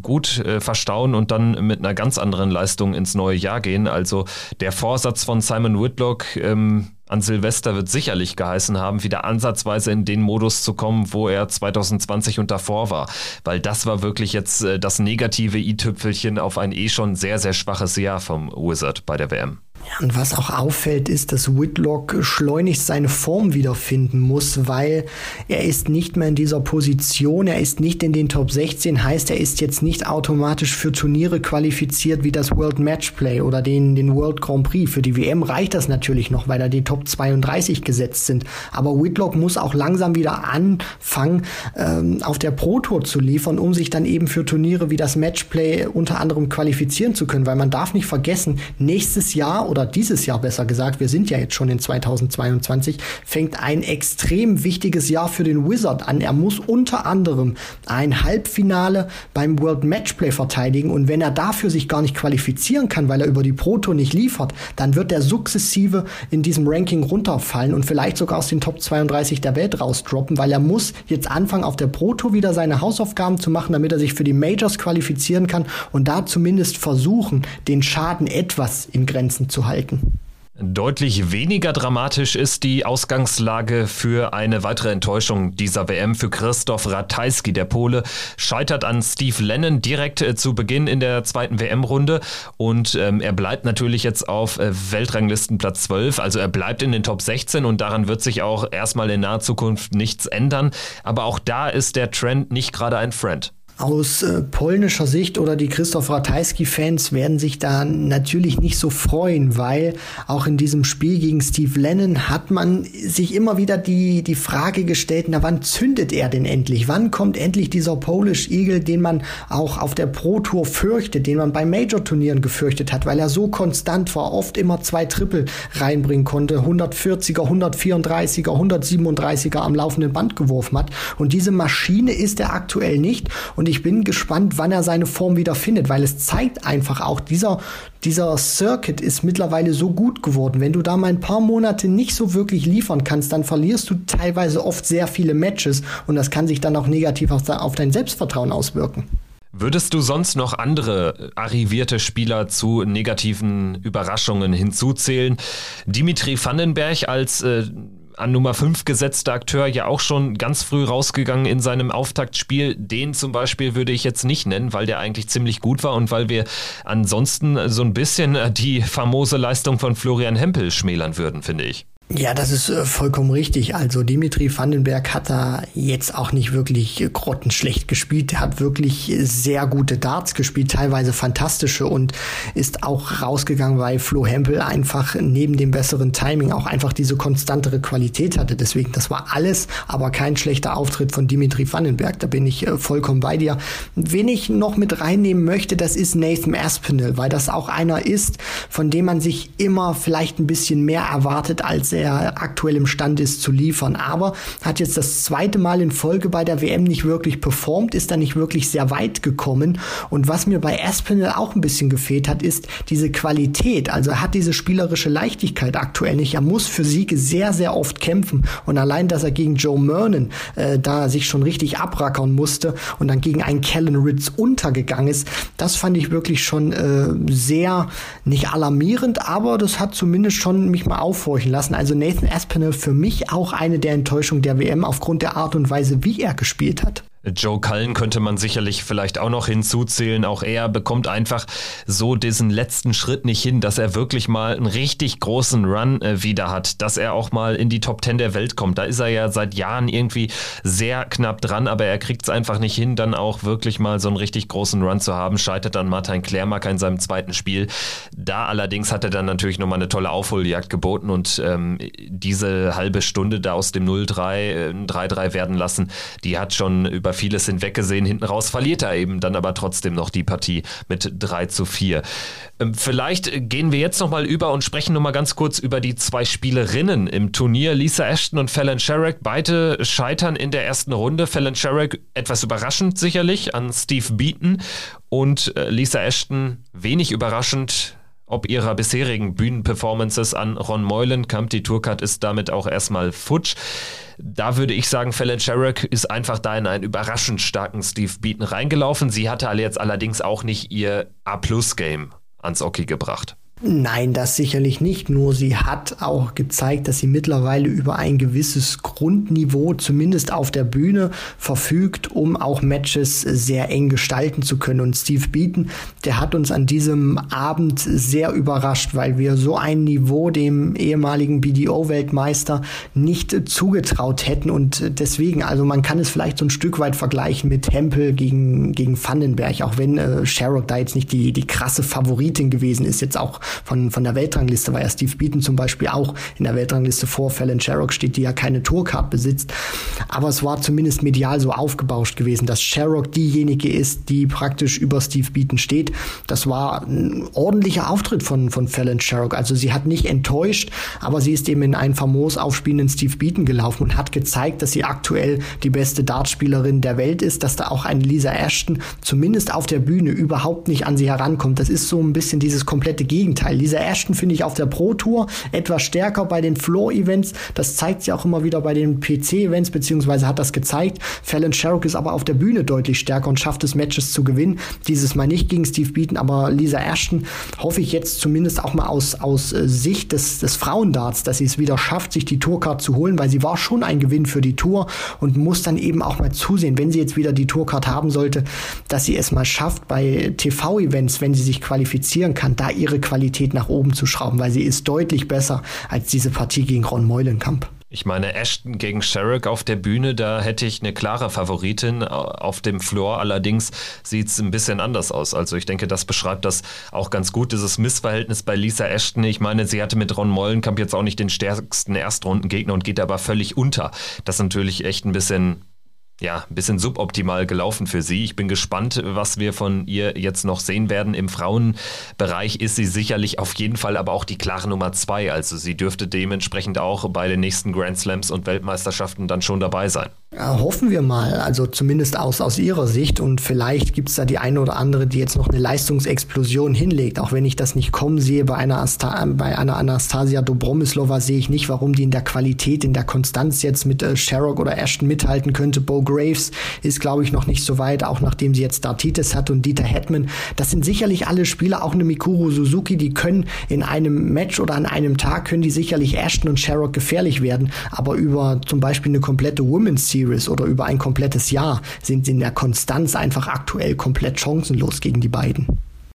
gut verstauen und dann mit einer ganz anderen Leistung ins neue Jahr gehen. Also der Vorsatz von Simon Whitlock, ähm, an Silvester wird sicherlich geheißen haben, wieder ansatzweise in den Modus zu kommen, wo er 2020 und davor war. Weil das war wirklich jetzt äh, das negative i-Tüpfelchen auf ein eh schon sehr, sehr schwaches Jahr vom Wizard bei der WM. Ja, und was auch auffällt, ist, dass Whitlock schleunigst seine Form wiederfinden muss, weil er ist nicht mehr in dieser Position, er ist nicht in den Top 16, heißt, er ist jetzt nicht automatisch für Turniere qualifiziert wie das World Matchplay oder den, den World Grand Prix. Für die WM reicht das natürlich noch, weil da die Top 32 gesetzt sind. Aber Whitlock muss auch langsam wieder anfangen, ähm, auf der Pro Tour zu liefern, um sich dann eben für Turniere wie das Matchplay unter anderem qualifizieren zu können, weil man darf nicht vergessen, nächstes Jahr Oder dieses Jahr besser gesagt, wir sind ja jetzt schon in 2022, fängt ein extrem wichtiges Jahr für den Wizard an. Er muss unter anderem ein Halbfinale beim World Matchplay verteidigen und wenn er dafür sich gar nicht qualifizieren kann, weil er über die Pro Tour nicht liefert, dann wird er sukzessive in diesem Ranking runterfallen und vielleicht sogar aus den Top 32 der Welt rausdroppen, weil er muss jetzt anfangen auf der Pro Tour wieder seine Hausaufgaben zu machen, damit er sich für die Majors qualifizieren kann und da zumindest versuchen, den Schaden etwas in Grenzen zu halten. Deutlich weniger dramatisch ist die Ausgangslage für eine weitere Enttäuschung dieser WM für Christoph Ratajski. Der Pole scheitert an Steve Lennon direkt äh, zu Beginn in der zweiten WM-Runde und ähm, er bleibt natürlich jetzt auf äh, Weltranglistenplatz 12. Also er bleibt in den Top 16 und daran wird sich auch erstmal in naher Zukunft nichts ändern. Aber auch da ist der Trend nicht gerade ein Friend. Aus äh, polnischer Sicht oder die Christoph Ratajski-Fans werden sich da natürlich nicht so freuen, weil auch in diesem Spiel gegen Steve Lennon hat man sich immer wieder die, die Frage gestellt, na wann zündet er denn endlich? Wann kommt endlich dieser Polish Eagle, den man auch auf der Pro Tour fürchtet, den man bei Major-Turnieren gefürchtet hat, weil er so konstant war, oft immer zwei Triple reinbringen konnte, 140er, 134er, 137er am laufenden Band geworfen hat. Und diese Maschine ist er aktuell nicht. Und und ich bin gespannt, wann er seine Form wieder findet, weil es zeigt einfach auch, dieser, dieser Circuit ist mittlerweile so gut geworden. Wenn du da mal ein paar Monate nicht so wirklich liefern kannst, dann verlierst du teilweise oft sehr viele Matches und das kann sich dann auch negativ auf dein Selbstvertrauen auswirken. Würdest du sonst noch andere arrivierte Spieler zu negativen Überraschungen hinzuzählen? Dimitri Vandenberg als äh, an Nummer 5 gesetzter Akteur ja auch schon ganz früh rausgegangen in seinem Auftaktspiel. Den zum Beispiel würde ich jetzt nicht nennen, weil der eigentlich ziemlich gut war und weil wir ansonsten so ein bisschen die famose Leistung von Florian Hempel schmälern würden, finde ich. Ja, das ist äh, vollkommen richtig. Also Dimitri Vandenberg hat da jetzt auch nicht wirklich grottenschlecht gespielt. Er hat wirklich sehr gute Darts gespielt, teilweise fantastische und ist auch rausgegangen, weil Flo Hempel einfach neben dem besseren Timing auch einfach diese konstantere Qualität hatte. Deswegen, das war alles, aber kein schlechter Auftritt von Dimitri Vandenberg. Da bin ich äh, vollkommen bei dir. Wen ich noch mit reinnehmen möchte, das ist Nathan Aspinall, weil das auch einer ist, von dem man sich immer vielleicht ein bisschen mehr erwartet als er aktuell imstande ist zu liefern. Aber hat jetzt das zweite Mal in Folge bei der WM nicht wirklich performt, ist da nicht wirklich sehr weit gekommen. Und was mir bei Aspinall auch ein bisschen gefehlt hat, ist diese Qualität. Also er hat diese spielerische Leichtigkeit aktuell nicht. Er muss für Siege sehr, sehr oft kämpfen. Und allein, dass er gegen Joe Mernon äh, da sich schon richtig abrackern musste und dann gegen einen Kellen Ritz untergegangen ist, das fand ich wirklich schon äh, sehr, nicht alarmierend, aber das hat zumindest schon mich mal aufhorchen lassen. Also also Nathan Aspinall für mich auch eine der Enttäuschungen der WM aufgrund der Art und Weise, wie er gespielt hat. Joe Cullen könnte man sicherlich vielleicht auch noch hinzuzählen. Auch er bekommt einfach so diesen letzten Schritt nicht hin, dass er wirklich mal einen richtig großen Run äh, wieder hat, dass er auch mal in die Top 10 der Welt kommt. Da ist er ja seit Jahren irgendwie sehr knapp dran, aber er kriegt es einfach nicht hin, dann auch wirklich mal so einen richtig großen Run zu haben. Scheitert dann Martin Klärmark in seinem zweiten Spiel. Da allerdings hat er dann natürlich nochmal eine tolle Aufholjagd geboten und ähm, diese halbe Stunde da aus dem 0-3 äh, 3-3 werden lassen, die hat schon über vieles hinweggesehen. Hinten raus verliert er eben dann aber trotzdem noch die Partie mit 3 zu 4. Ähm, vielleicht gehen wir jetzt nochmal über und sprechen nochmal ganz kurz über die zwei Spielerinnen im Turnier. Lisa Ashton und Fallon Sherrick. Beide scheitern in der ersten Runde. Fallon Sherrick etwas überraschend sicherlich an Steve Beaton und äh, Lisa Ashton wenig überraschend ob ihrer bisherigen Bühnenperformances an Ron Meulenkamp. Die Tourcard ist damit auch erstmal futsch. Da würde ich sagen, Fallon Sherrick ist einfach da in einen überraschend starken Steve Beaton reingelaufen. Sie hatte jetzt allerdings auch nicht ihr A-Plus-Game ans Oki gebracht. Nein, das sicherlich nicht. Nur sie hat auch gezeigt, dass sie mittlerweile über ein gewisses Grundniveau, zumindest auf der Bühne, verfügt, um auch Matches sehr eng gestalten zu können. Und Steve Beaton, der hat uns an diesem Abend sehr überrascht, weil wir so ein Niveau dem ehemaligen BDO-Weltmeister nicht zugetraut hätten. Und deswegen, also man kann es vielleicht so ein Stück weit vergleichen mit Hempel gegen, gegen Vandenberg, auch wenn äh, Sherrock da jetzt nicht die, die krasse Favoritin gewesen ist, jetzt auch von, von der Weltrangliste, weil ja Steve Beaton zum Beispiel auch in der Weltrangliste vor Fallon Sherrock steht, die ja keine Tourcard besitzt. Aber es war zumindest medial so aufgebauscht gewesen, dass Sherrock diejenige ist, die praktisch über Steve Beaton steht. Das war ein ordentlicher Auftritt von, von Fallon Sherrock. Also sie hat nicht enttäuscht, aber sie ist eben in einen famos aufspielenden Steve Beaton gelaufen und hat gezeigt, dass sie aktuell die beste Dartspielerin der Welt ist, dass da auch eine Lisa Ashton zumindest auf der Bühne überhaupt nicht an sie herankommt. Das ist so ein bisschen dieses komplette Gegenteil. Lisa Ashton finde ich auf der Pro Tour etwas stärker bei den Floor-Events. Das zeigt sie auch immer wieder bei den PC-Events, beziehungsweise hat das gezeigt. Fallon Sherrock ist aber auf der Bühne deutlich stärker und schafft es, Matches zu gewinnen. Dieses Mal nicht gegen Steve Beaton, aber Lisa Ashton hoffe ich jetzt zumindest auch mal aus, aus äh, Sicht des, des Frauendarts, dass sie es wieder schafft, sich die Tourcard zu holen, weil sie war schon ein Gewinn für die Tour und muss dann eben auch mal zusehen, wenn sie jetzt wieder die Tourcard haben sollte, dass sie es mal schafft, bei TV-Events, wenn sie sich qualifizieren kann, da ihre Qualität nach oben zu schrauben, weil sie ist deutlich besser als diese Partie gegen Ron Meulenkamp. Ich meine, Ashton gegen Sherrick auf der Bühne, da hätte ich eine klare Favoritin. Auf dem Floor allerdings sieht es ein bisschen anders aus. Also ich denke, das beschreibt das auch ganz gut, dieses Missverhältnis bei Lisa Ashton. Ich meine, sie hatte mit Ron Mollenkamp jetzt auch nicht den stärksten Erstrundengegner und geht aber völlig unter. Das ist natürlich echt ein bisschen ja, ein bisschen suboptimal gelaufen für sie. Ich bin gespannt, was wir von ihr jetzt noch sehen werden. Im Frauenbereich ist sie sicherlich auf jeden Fall aber auch die klare Nummer zwei. Also sie dürfte dementsprechend auch bei den nächsten Grand Slams und Weltmeisterschaften dann schon dabei sein. Ja, hoffen wir mal, also zumindest aus, aus ihrer Sicht. Und vielleicht gibt es da die eine oder andere, die jetzt noch eine Leistungsexplosion hinlegt. Auch wenn ich das nicht kommen sehe bei einer, Asta bei einer Anastasia Dobromislova, sehe ich nicht, warum die in der Qualität, in der Konstanz jetzt mit äh, Sherrock oder Ashton mithalten könnte. Bo Graves ist, glaube ich, noch nicht so weit, auch nachdem sie jetzt Dartitis hat und Dieter Hetman. Das sind sicherlich alle Spieler, auch eine Mikuru Suzuki, die können in einem Match oder an einem Tag können die sicherlich Ashton und Sherrock gefährlich werden. Aber über zum Beispiel eine komplette Women's Series oder über ein komplettes Jahr sind sie in der Konstanz einfach aktuell komplett chancenlos gegen die beiden.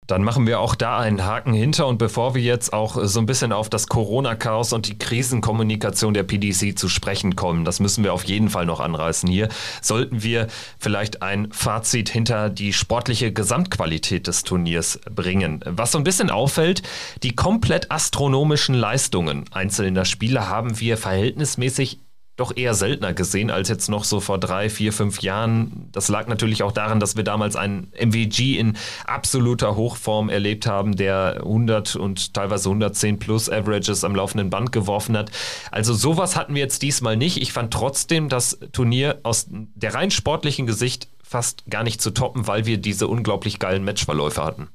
Dann machen wir auch da einen Haken hinter und bevor wir jetzt auch so ein bisschen auf das Corona-Chaos und die Krisenkommunikation der PDC zu sprechen kommen, das müssen wir auf jeden Fall noch anreißen hier, sollten wir vielleicht ein Fazit hinter die sportliche Gesamtqualität des Turniers bringen. Was so ein bisschen auffällt, die komplett astronomischen Leistungen einzelner Spieler haben wir verhältnismäßig doch eher seltener gesehen als jetzt noch so vor drei, vier, fünf Jahren. Das lag natürlich auch daran, dass wir damals einen MVG in absoluter Hochform erlebt haben, der 100 und teilweise 110 plus Averages am laufenden Band geworfen hat. Also sowas hatten wir jetzt diesmal nicht. Ich fand trotzdem das Turnier aus der rein sportlichen Gesicht fast gar nicht zu toppen, weil wir diese unglaublich geilen Matchverläufe hatten.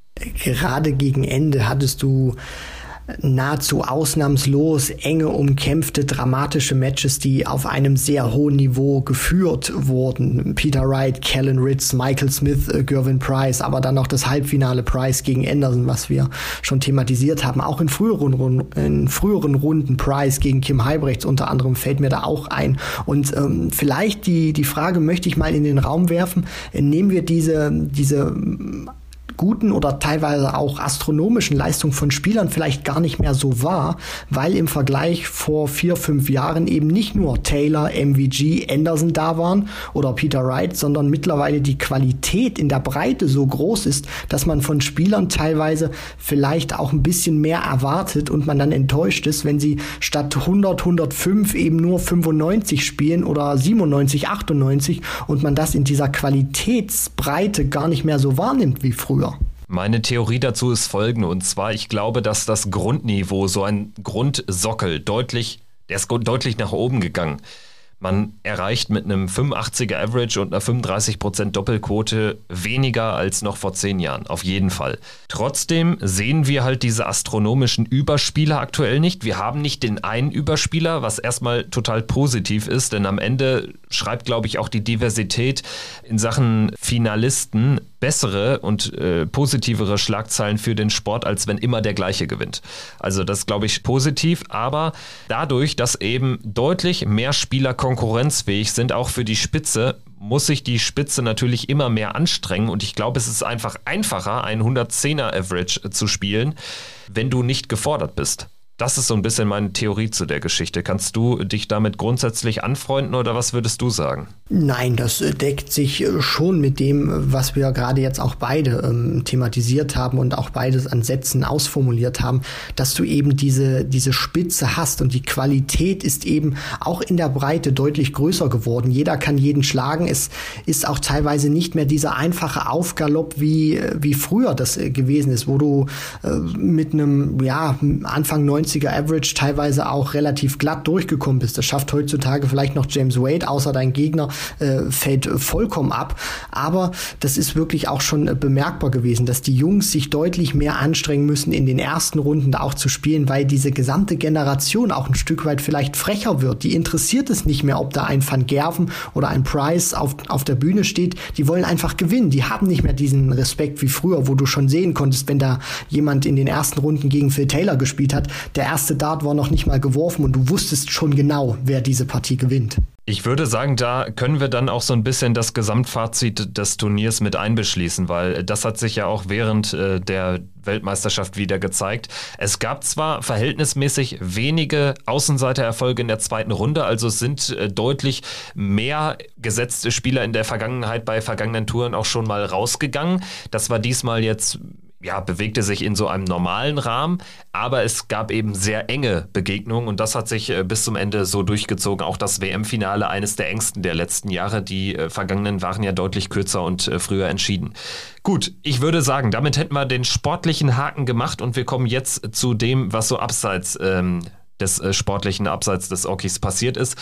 Gerade gegen Ende hattest du nahezu ausnahmslos enge, umkämpfte, dramatische Matches, die auf einem sehr hohen Niveau geführt wurden. Peter Wright, Kellen Ritz, Michael Smith, äh, Gervin Price, aber dann noch das Halbfinale Price gegen Anderson, was wir schon thematisiert haben. Auch in früheren, in früheren Runden Price gegen Kim Heibrechts unter anderem fällt mir da auch ein. Und ähm, vielleicht die, die Frage möchte ich mal in den Raum werfen. Nehmen wir diese, diese guten oder teilweise auch astronomischen Leistungen von Spielern vielleicht gar nicht mehr so wahr, weil im Vergleich vor vier, fünf Jahren eben nicht nur Taylor, MVG, Anderson da waren oder Peter Wright, sondern mittlerweile die Qualität in der Breite so groß ist, dass man von Spielern teilweise vielleicht auch ein bisschen mehr erwartet und man dann enttäuscht ist, wenn sie statt 100, 105 eben nur 95 spielen oder 97, 98 und man das in dieser Qualitätsbreite gar nicht mehr so wahrnimmt wie früher. Meine Theorie dazu ist folgende, und zwar, ich glaube, dass das Grundniveau, so ein Grundsockel, deutlich, der ist deutlich nach oben gegangen. Man erreicht mit einem 85er Average und einer 35% Doppelquote weniger als noch vor zehn Jahren, auf jeden Fall. Trotzdem sehen wir halt diese astronomischen Überspieler aktuell nicht. Wir haben nicht den einen Überspieler, was erstmal total positiv ist, denn am Ende schreibt, glaube ich, auch die Diversität in Sachen Finalisten bessere und äh, positivere Schlagzeilen für den Sport, als wenn immer der gleiche gewinnt. Also das glaube ich positiv, aber dadurch, dass eben deutlich mehr Spieler konkurrenzfähig sind, auch für die Spitze, muss sich die Spitze natürlich immer mehr anstrengen und ich glaube, es ist einfach einfacher, einen 110er Average zu spielen, wenn du nicht gefordert bist. Das ist so ein bisschen meine Theorie zu der Geschichte. Kannst du dich damit grundsätzlich anfreunden oder was würdest du sagen? Nein, das äh, deckt sich äh, schon mit dem, was wir gerade jetzt auch beide ähm, thematisiert haben und auch beides an Sätzen ausformuliert haben, dass du eben diese, diese Spitze hast und die Qualität ist eben auch in der Breite deutlich größer geworden. Jeder kann jeden schlagen. Es ist auch teilweise nicht mehr dieser einfache Aufgalopp, wie, äh, wie früher das gewesen ist, wo du äh, mit einem, ja, Anfang 90 90er Average teilweise auch relativ glatt durchgekommen bist. Das schafft heutzutage vielleicht noch James Wade, außer dein Gegner äh, fällt vollkommen ab. Aber das ist wirklich auch schon äh, bemerkbar gewesen, dass die Jungs sich deutlich mehr anstrengen müssen, in den ersten Runden da auch zu spielen, weil diese gesamte Generation auch ein Stück weit vielleicht frecher wird. Die interessiert es nicht mehr, ob da ein Van Gerven oder ein Price auf, auf der Bühne steht. Die wollen einfach gewinnen. Die haben nicht mehr diesen Respekt wie früher, wo du schon sehen konntest, wenn da jemand in den ersten Runden gegen Phil Taylor gespielt hat, der erste Dart war noch nicht mal geworfen und du wusstest schon genau, wer diese Partie gewinnt. Ich würde sagen, da können wir dann auch so ein bisschen das Gesamtfazit des Turniers mit einbeschließen, weil das hat sich ja auch während äh, der Weltmeisterschaft wieder gezeigt. Es gab zwar verhältnismäßig wenige Außenseitererfolge in der zweiten Runde, also es sind äh, deutlich mehr gesetzte Spieler in der Vergangenheit bei vergangenen Touren auch schon mal rausgegangen. Das war diesmal jetzt ja, bewegte sich in so einem normalen Rahmen, aber es gab eben sehr enge Begegnungen und das hat sich äh, bis zum Ende so durchgezogen. Auch das WM-Finale, eines der engsten der letzten Jahre. Die äh, vergangenen waren ja deutlich kürzer und äh, früher entschieden. Gut, ich würde sagen, damit hätten wir den sportlichen Haken gemacht und wir kommen jetzt zu dem, was so abseits ähm, des sportlichen, abseits des Okis passiert ist.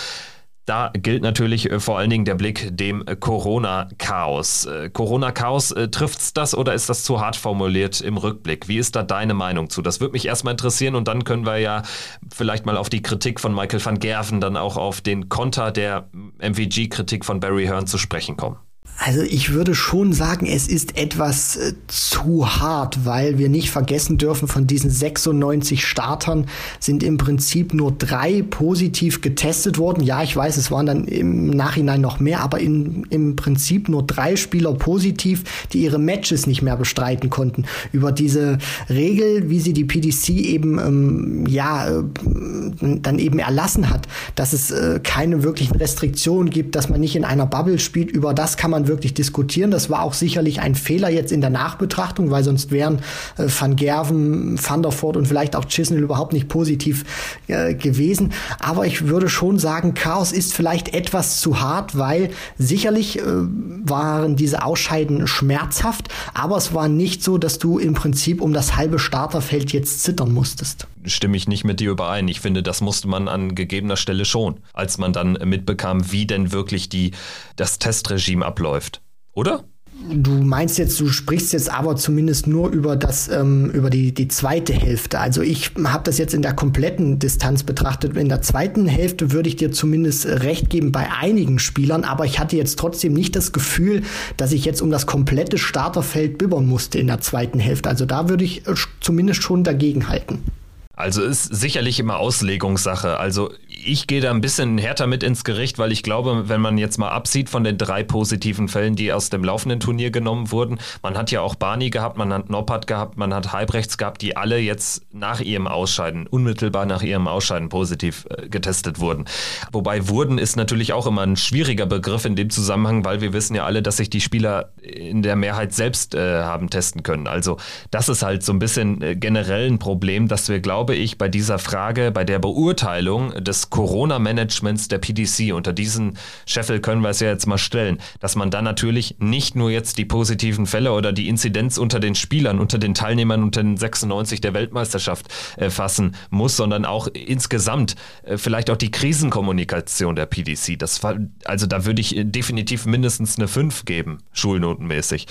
Da gilt natürlich äh, vor allen Dingen der Blick dem Corona-Chaos. Äh, Corona-Chaos, äh, trifft's das oder ist das zu hart formuliert im Rückblick? Wie ist da deine Meinung zu? Das würde mich erstmal interessieren und dann können wir ja vielleicht mal auf die Kritik von Michael van Gerven, dann auch auf den Konter der MVG-Kritik von Barry Hearn zu sprechen kommen. Also ich würde schon sagen, es ist etwas äh, zu hart, weil wir nicht vergessen dürfen, von diesen 96 Startern sind im Prinzip nur drei positiv getestet worden. Ja, ich weiß, es waren dann im Nachhinein noch mehr, aber in, im Prinzip nur drei Spieler positiv, die ihre Matches nicht mehr bestreiten konnten. Über diese Regel, wie sie die PDC eben ähm, ja äh, dann eben erlassen hat, dass es äh, keine wirklichen Restriktionen gibt, dass man nicht in einer Bubble spielt, über das kann man wirklich diskutieren. Das war auch sicherlich ein Fehler jetzt in der Nachbetrachtung, weil sonst wären äh, Van Gerven, Van der Voort und vielleicht auch Chisnell überhaupt nicht positiv äh, gewesen. Aber ich würde schon sagen, Chaos ist vielleicht etwas zu hart, weil sicherlich äh, waren diese Ausscheiden schmerzhaft, aber es war nicht so, dass du im Prinzip um das halbe Starterfeld jetzt zittern musstest. Stimme ich nicht mit dir überein. Ich finde, das musste man an gegebener Stelle schon, als man dann mitbekam, wie denn wirklich die, das Testregime abläuft läuft, oder? Du meinst jetzt, du sprichst jetzt aber zumindest nur über das, ähm, über die, die zweite Hälfte. Also ich habe das jetzt in der kompletten Distanz betrachtet. In der zweiten Hälfte würde ich dir zumindest recht geben bei einigen Spielern, aber ich hatte jetzt trotzdem nicht das Gefühl, dass ich jetzt um das komplette Starterfeld bibbern musste in der zweiten Hälfte. Also da würde ich äh, zumindest schon dagegen halten. Also ist sicherlich immer Auslegungssache. Also ich gehe da ein bisschen härter mit ins Gericht, weil ich glaube, wenn man jetzt mal absieht von den drei positiven Fällen, die aus dem laufenden Turnier genommen wurden, man hat ja auch Barney gehabt, man hat Noppert gehabt, man hat Halbrechts gehabt, die alle jetzt nach ihrem Ausscheiden, unmittelbar nach ihrem Ausscheiden positiv äh, getestet wurden. Wobei wurden ist natürlich auch immer ein schwieriger Begriff in dem Zusammenhang, weil wir wissen ja alle, dass sich die Spieler in der Mehrheit selbst äh, haben testen können. Also das ist halt so ein bisschen äh, generell ein Problem, dass wir, glaube glaube ich, bei dieser Frage, bei der Beurteilung des Corona-Managements der PDC, unter diesen Scheffel können wir es ja jetzt mal stellen, dass man dann natürlich nicht nur jetzt die positiven Fälle oder die Inzidenz unter den Spielern, unter den Teilnehmern unter den 96 der Weltmeisterschaft äh, fassen muss, sondern auch insgesamt äh, vielleicht auch die Krisenkommunikation der PDC. Das also da würde ich definitiv mindestens eine 5 geben, schulnotenmäßig.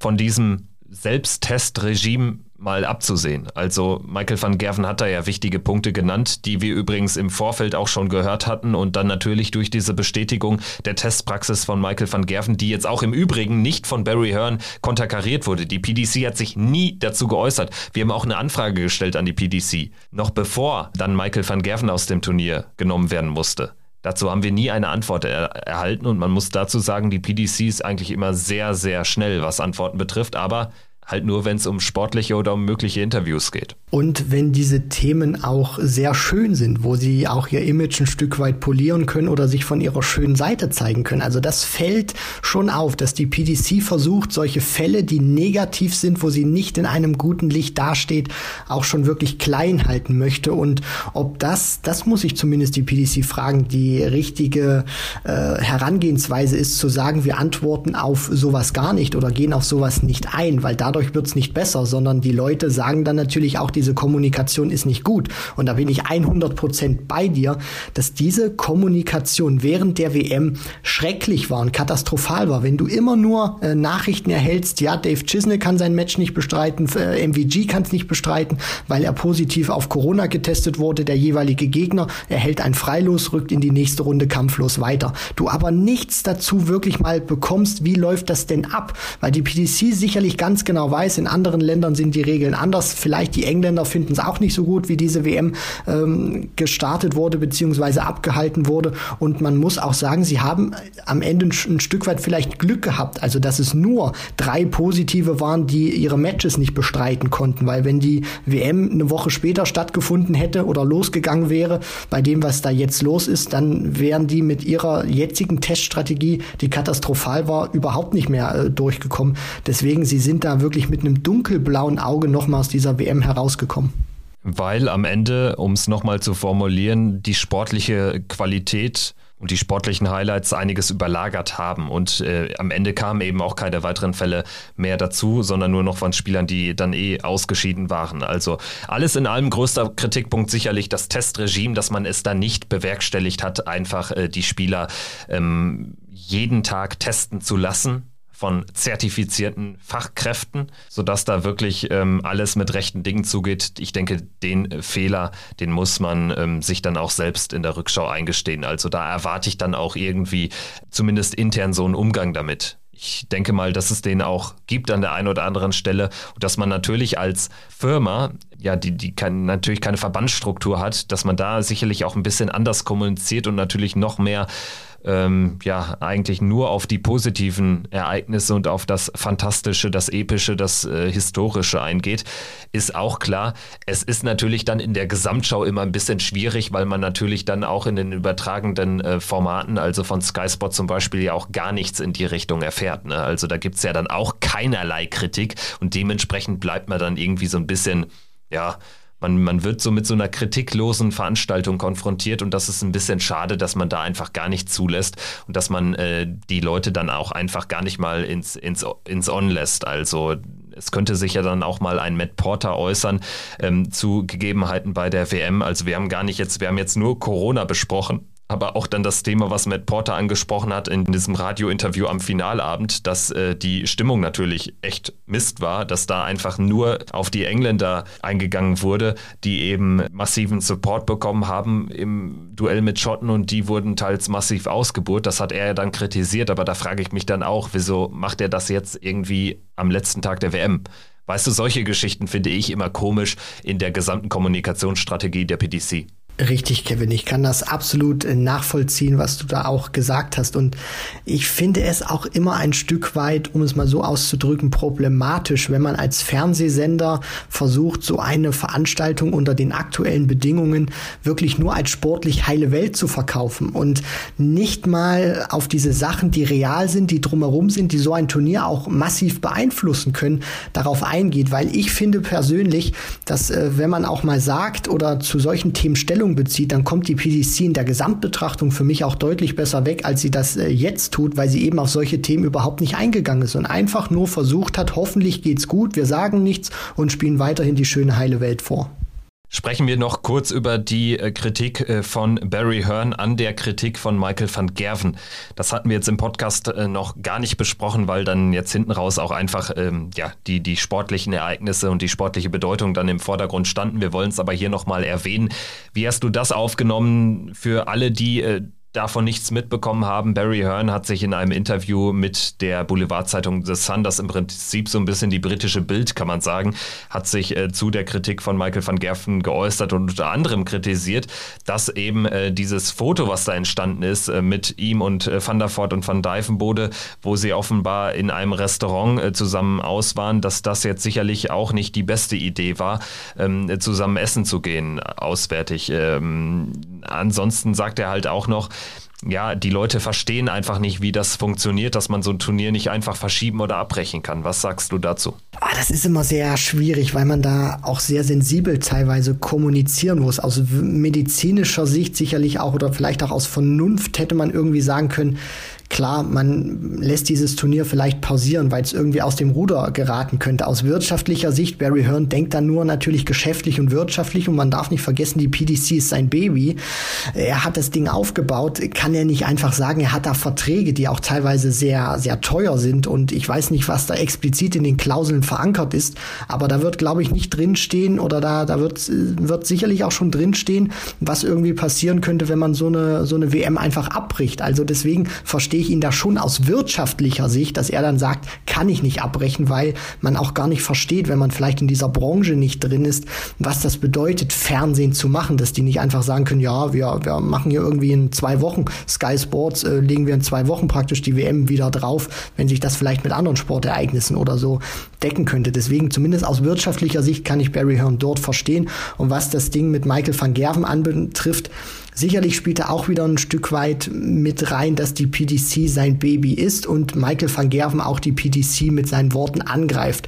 Von diesem Selbsttestregime mal abzusehen. Also Michael van Gerven hat da ja wichtige Punkte genannt, die wir übrigens im Vorfeld auch schon gehört hatten und dann natürlich durch diese Bestätigung der Testpraxis von Michael van Gerven, die jetzt auch im Übrigen nicht von Barry Hearn konterkariert wurde. Die PDC hat sich nie dazu geäußert. Wir haben auch eine Anfrage gestellt an die PDC, noch bevor dann Michael van Gerven aus dem Turnier genommen werden musste. Dazu haben wir nie eine Antwort er erhalten und man muss dazu sagen, die PDC ist eigentlich immer sehr, sehr schnell, was Antworten betrifft, aber halt nur, wenn es um sportliche oder um mögliche Interviews geht. Und wenn diese Themen auch sehr schön sind, wo sie auch ihr Image ein Stück weit polieren können oder sich von ihrer schönen Seite zeigen können. Also das fällt schon auf, dass die PDC versucht, solche Fälle, die negativ sind, wo sie nicht in einem guten Licht dasteht, auch schon wirklich klein halten möchte. Und ob das, das muss ich zumindest die PDC fragen, die richtige äh, Herangehensweise ist, zu sagen, wir antworten auf sowas gar nicht oder gehen auf sowas nicht ein, weil dadurch dadurch wird es nicht besser, sondern die Leute sagen dann natürlich auch, diese Kommunikation ist nicht gut. Und da bin ich 100 Prozent bei dir, dass diese Kommunikation während der WM schrecklich war und katastrophal war. Wenn du immer nur äh, Nachrichten erhältst, ja, Dave Chisney kann sein Match nicht bestreiten, äh, MVG kann es nicht bestreiten, weil er positiv auf Corona getestet wurde, der jeweilige Gegner erhält ein Freilos, rückt in die nächste Runde kampflos weiter. Du aber nichts dazu wirklich mal bekommst, wie läuft das denn ab? Weil die PDC sicherlich ganz genau genau weiß, in anderen Ländern sind die Regeln anders. Vielleicht die Engländer finden es auch nicht so gut, wie diese WM ähm, gestartet wurde bzw. abgehalten wurde. Und man muss auch sagen, sie haben am Ende ein, ein Stück weit vielleicht Glück gehabt. Also dass es nur drei Positive waren, die ihre Matches nicht bestreiten konnten. Weil wenn die WM eine Woche später stattgefunden hätte oder losgegangen wäre, bei dem, was da jetzt los ist, dann wären die mit ihrer jetzigen Teststrategie, die katastrophal war, überhaupt nicht mehr äh, durchgekommen. Deswegen, sie sind da wirklich wirklich mit einem dunkelblauen Auge nochmal aus dieser WM herausgekommen. Weil am Ende, um es nochmal zu formulieren, die sportliche Qualität und die sportlichen Highlights einiges überlagert haben. Und äh, am Ende kamen eben auch keine weiteren Fälle mehr dazu, sondern nur noch von Spielern, die dann eh ausgeschieden waren. Also alles in allem größter Kritikpunkt sicherlich das Testregime, dass man es da nicht bewerkstelligt hat, einfach äh, die Spieler ähm, jeden Tag testen zu lassen von zertifizierten Fachkräften, sodass da wirklich ähm, alles mit rechten Dingen zugeht. Ich denke, den Fehler, den muss man ähm, sich dann auch selbst in der Rückschau eingestehen. Also da erwarte ich dann auch irgendwie zumindest intern so einen Umgang damit. Ich denke mal, dass es den auch gibt an der einen oder anderen Stelle und dass man natürlich als Firma, ja, die, die kann, natürlich keine Verbandsstruktur hat, dass man da sicherlich auch ein bisschen anders kommuniziert und natürlich noch mehr ähm, ja eigentlich nur auf die positiven Ereignisse und auf das Fantastische, das Epische, das äh, Historische eingeht, ist auch klar. Es ist natürlich dann in der Gesamtschau immer ein bisschen schwierig, weil man natürlich dann auch in den übertragenden äh, Formaten, also von Sky Sport zum Beispiel, ja auch gar nichts in die Richtung erfährt. Ne? Also da gibt es ja dann auch keinerlei Kritik und dementsprechend bleibt man dann irgendwie so ein bisschen, ja, man, man wird so mit so einer kritiklosen Veranstaltung konfrontiert und das ist ein bisschen schade, dass man da einfach gar nicht zulässt und dass man äh, die Leute dann auch einfach gar nicht mal ins, ins, ins On lässt. Also es könnte sich ja dann auch mal ein Matt Porter äußern ähm, zu Gegebenheiten bei der WM. Also wir haben gar nicht jetzt, wir haben jetzt nur Corona besprochen aber auch dann das Thema, was Matt Porter angesprochen hat in diesem Radiointerview am Finalabend, dass äh, die Stimmung natürlich echt Mist war, dass da einfach nur auf die Engländer eingegangen wurde, die eben massiven Support bekommen haben im Duell mit Schotten und die wurden teils massiv ausgeburt. Das hat er ja dann kritisiert, aber da frage ich mich dann auch, wieso macht er das jetzt irgendwie am letzten Tag der WM? Weißt du, solche Geschichten finde ich immer komisch in der gesamten Kommunikationsstrategie der PDC. Richtig, Kevin. Ich kann das absolut äh, nachvollziehen, was du da auch gesagt hast. Und ich finde es auch immer ein Stück weit, um es mal so auszudrücken, problematisch, wenn man als Fernsehsender versucht, so eine Veranstaltung unter den aktuellen Bedingungen wirklich nur als sportlich heile Welt zu verkaufen und nicht mal auf diese Sachen, die real sind, die drumherum sind, die so ein Turnier auch massiv beeinflussen können, darauf eingeht. Weil ich finde persönlich, dass äh, wenn man auch mal sagt oder zu solchen Themen Stellung Stellung bezieht, dann kommt die PDC in der Gesamtbetrachtung für mich auch deutlich besser weg, als sie das äh, jetzt tut, weil sie eben auf solche Themen überhaupt nicht eingegangen ist und einfach nur versucht hat, hoffentlich geht's gut, wir sagen nichts und spielen weiterhin die schöne heile Welt vor. Sprechen wir noch kurz über die äh, Kritik äh, von Barry Hearn an der Kritik von Michael van Gerven. Das hatten wir jetzt im Podcast äh, noch gar nicht besprochen, weil dann jetzt hinten raus auch einfach ähm, ja, die, die sportlichen Ereignisse und die sportliche Bedeutung dann im Vordergrund standen. Wir wollen es aber hier nochmal erwähnen. Wie hast du das aufgenommen für alle, die davon nichts mitbekommen haben. Barry Hearn hat sich in einem Interview mit der Boulevardzeitung The Sun, das im Prinzip so ein bisschen die britische Bild, kann man sagen, hat sich äh, zu der Kritik von Michael van Gerven geäußert und unter anderem kritisiert, dass eben äh, dieses Foto, was da entstanden ist, äh, mit ihm und äh, Van der Voort und Van Dijvenbode, wo sie offenbar in einem Restaurant äh, zusammen aus waren, dass das jetzt sicherlich auch nicht die beste Idee war, ähm, zusammen essen zu gehen, auswärtig. Ähm, ansonsten sagt er halt auch noch, ja, die Leute verstehen einfach nicht, wie das funktioniert, dass man so ein Turnier nicht einfach verschieben oder abbrechen kann. Was sagst du dazu? Ah, das ist immer sehr schwierig, weil man da auch sehr sensibel teilweise kommunizieren muss. Aus medizinischer Sicht sicherlich auch oder vielleicht auch aus Vernunft hätte man irgendwie sagen können, Klar, man lässt dieses Turnier vielleicht pausieren, weil es irgendwie aus dem Ruder geraten könnte. Aus wirtschaftlicher Sicht, Barry Hearn denkt dann nur natürlich geschäftlich und wirtschaftlich und man darf nicht vergessen, die PDC ist sein Baby. Er hat das Ding aufgebaut, kann er nicht einfach sagen, er hat da Verträge, die auch teilweise sehr, sehr teuer sind und ich weiß nicht, was da explizit in den Klauseln verankert ist, aber da wird, glaube ich, nicht drinstehen oder da, da wird, wird sicherlich auch schon drinstehen, was irgendwie passieren könnte, wenn man so eine, so eine WM einfach abbricht. Also deswegen verstehe verstehe ich ihn da schon aus wirtschaftlicher Sicht, dass er dann sagt, kann ich nicht abbrechen, weil man auch gar nicht versteht, wenn man vielleicht in dieser Branche nicht drin ist, was das bedeutet, Fernsehen zu machen, dass die nicht einfach sagen können, ja, wir, wir machen hier irgendwie in zwei Wochen Sky Sports, äh, legen wir in zwei Wochen praktisch die WM wieder drauf, wenn sich das vielleicht mit anderen Sportereignissen oder so decken könnte. Deswegen zumindest aus wirtschaftlicher Sicht kann ich Barry Hearn dort verstehen. Und was das Ding mit Michael van Gerven anbetrifft, Sicherlich spielt er auch wieder ein Stück weit mit rein, dass die PDC sein Baby ist und Michael van Gerven auch die PDC mit seinen Worten angreift.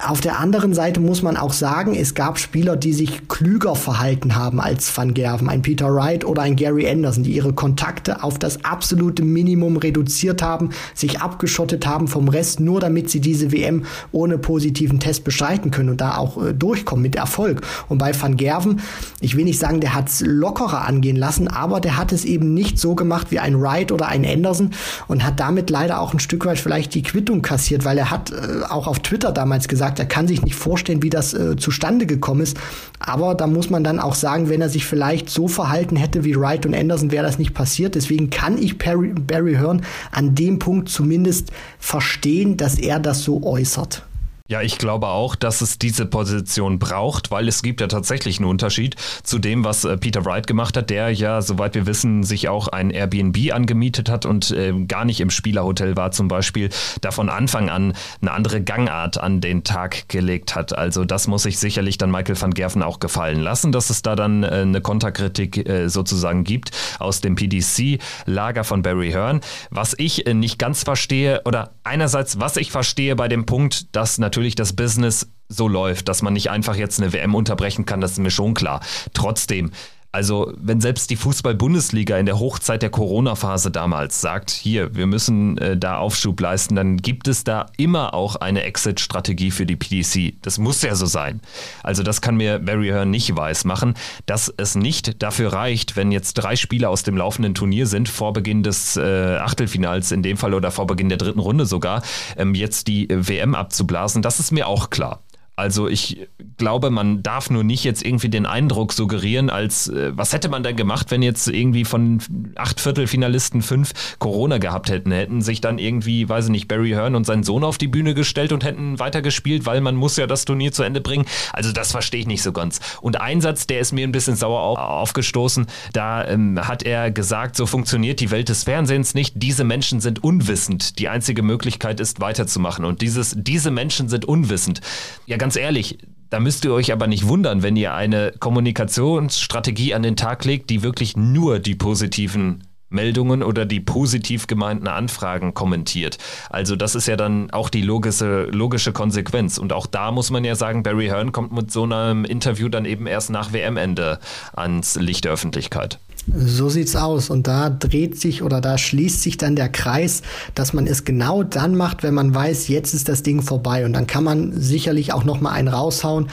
Auf der anderen Seite muss man auch sagen, es gab Spieler, die sich klüger verhalten haben als Van Gerven, ein Peter Wright oder ein Gary Anderson, die ihre Kontakte auf das absolute Minimum reduziert haben, sich abgeschottet haben vom Rest, nur damit sie diese WM ohne positiven Test bestreiten können und da auch äh, durchkommen mit Erfolg. Und bei Van Gerven, ich will nicht sagen, der hat es lockerer angehen lassen, aber der hat es eben nicht so gemacht wie ein Wright oder ein Anderson und hat damit leider auch ein Stück weit vielleicht die Quittung kassiert, weil er hat äh, auch auf Twitter damals gesagt, gesagt, er kann sich nicht vorstellen, wie das äh, zustande gekommen ist. Aber da muss man dann auch sagen, wenn er sich vielleicht so verhalten hätte wie Wright und Anderson, wäre das nicht passiert. Deswegen kann ich Barry, Barry Hearn an dem Punkt zumindest verstehen, dass er das so äußert. Ja, ich glaube auch, dass es diese Position braucht, weil es gibt ja tatsächlich einen Unterschied zu dem, was äh, Peter Wright gemacht hat, der ja, soweit wir wissen, sich auch ein Airbnb angemietet hat und äh, gar nicht im Spielerhotel war zum Beispiel, da von Anfang an eine andere Gangart an den Tag gelegt hat. Also das muss sich sicherlich dann Michael van Gerven auch gefallen lassen, dass es da dann äh, eine Konterkritik äh, sozusagen gibt aus dem PDC-Lager von Barry Hearn. Was ich äh, nicht ganz verstehe, oder einerseits, was ich verstehe bei dem Punkt, dass natürlich natürlich das Business so läuft, dass man nicht einfach jetzt eine WM unterbrechen kann, das ist mir schon klar. Trotzdem, also, wenn selbst die Fußball-Bundesliga in der Hochzeit der Corona-Phase damals sagt, hier, wir müssen äh, da Aufschub leisten, dann gibt es da immer auch eine Exit-Strategie für die PDC. Das muss ja so sein. Also, das kann mir Barry Hearn nicht weismachen, dass es nicht dafür reicht, wenn jetzt drei Spieler aus dem laufenden Turnier sind, vor Beginn des äh, Achtelfinals in dem Fall oder vor Beginn der dritten Runde sogar, ähm, jetzt die WM abzublasen. Das ist mir auch klar. Also ich glaube, man darf nur nicht jetzt irgendwie den Eindruck suggerieren, als äh, was hätte man denn gemacht, wenn jetzt irgendwie von acht Viertelfinalisten fünf Corona gehabt hätten, hätten sich dann irgendwie, weiß ich nicht, Barry Hearn und seinen Sohn auf die Bühne gestellt und hätten weitergespielt, weil man muss ja das Turnier zu Ende bringen. Also das verstehe ich nicht so ganz. Und ein Satz, der ist mir ein bisschen sauer auf, aufgestoßen, da ähm, hat er gesagt, so funktioniert die Welt des Fernsehens nicht. Diese Menschen sind unwissend. Die einzige Möglichkeit ist weiterzumachen. Und dieses, diese Menschen sind unwissend. Ja, ganz ganz ehrlich, da müsst ihr euch aber nicht wundern, wenn ihr eine Kommunikationsstrategie an den Tag legt, die wirklich nur die positiven Meldungen oder die positiv gemeinten Anfragen kommentiert. Also das ist ja dann auch die logische, logische Konsequenz. Und auch da muss man ja sagen, Barry Hearn kommt mit so einem Interview dann eben erst nach WM-Ende ans Licht der Öffentlichkeit. So sieht's aus. Und da dreht sich oder da schließt sich dann der Kreis, dass man es genau dann macht, wenn man weiß, jetzt ist das Ding vorbei. Und dann kann man sicherlich auch noch mal einen raushauen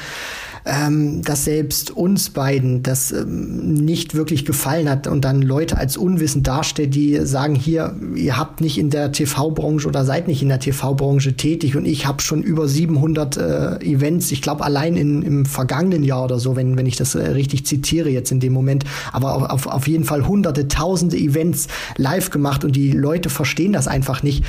ähm, dass selbst uns beiden das ähm, nicht wirklich gefallen hat und dann Leute als unwissend darstellt, die sagen, hier, ihr habt nicht in der TV-Branche oder seid nicht in der TV-Branche tätig und ich habe schon über 700 äh, Events, ich glaube allein in, im vergangenen Jahr oder so, wenn, wenn ich das äh, richtig zitiere jetzt in dem Moment, aber auf, auf jeden Fall hunderte, tausende Events live gemacht und die Leute verstehen das einfach nicht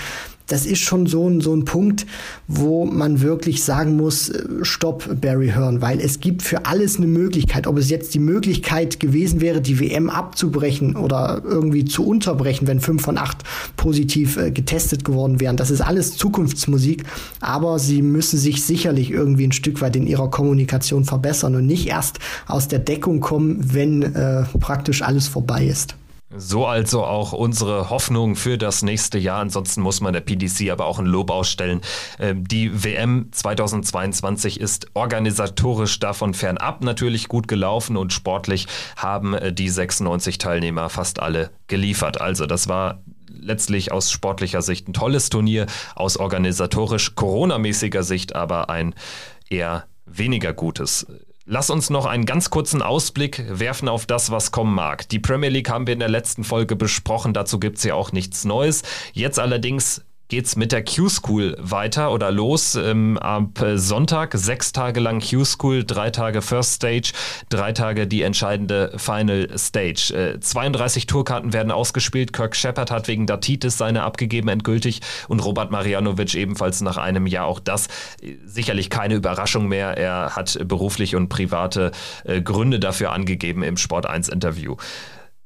das ist schon so ein, so ein Punkt, wo man wirklich sagen muss, äh, stopp, Barry Hearn, weil es gibt für alles eine Möglichkeit. Ob es jetzt die Möglichkeit gewesen wäre, die WM abzubrechen oder irgendwie zu unterbrechen, wenn fünf von acht positiv äh, getestet geworden wären. Das ist alles Zukunftsmusik, aber sie müssen sich sicherlich irgendwie ein Stück weit in ihrer Kommunikation verbessern und nicht erst aus der Deckung kommen, wenn äh, praktisch alles vorbei ist. So also auch unsere Hoffnung für das nächste Jahr. Ansonsten muss man der PDC aber auch ein Lob ausstellen. Ähm, die WM 2022 ist organisatorisch davon fernab natürlich gut gelaufen und sportlich haben äh, die 96 Teilnehmer fast alle geliefert. Also das war letztlich aus sportlicher Sicht ein tolles Turnier, aus organisatorisch Corona-mäßiger Sicht aber ein eher weniger gutes. Lass uns noch einen ganz kurzen Ausblick werfen auf das, was kommen mag. Die Premier League haben wir in der letzten Folge besprochen, dazu gibt es ja auch nichts Neues. Jetzt allerdings geht's mit der Q-School weiter oder los. Ähm, ab Sonntag sechs Tage lang Q-School, drei Tage First Stage, drei Tage die entscheidende Final Stage. Äh, 32 Tourkarten werden ausgespielt. Kirk Shepard hat wegen Datitis seine abgegeben endgültig und Robert Marianovic ebenfalls nach einem Jahr. Auch das äh, sicherlich keine Überraschung mehr. Er hat beruflich und private äh, Gründe dafür angegeben im Sport 1 Interview.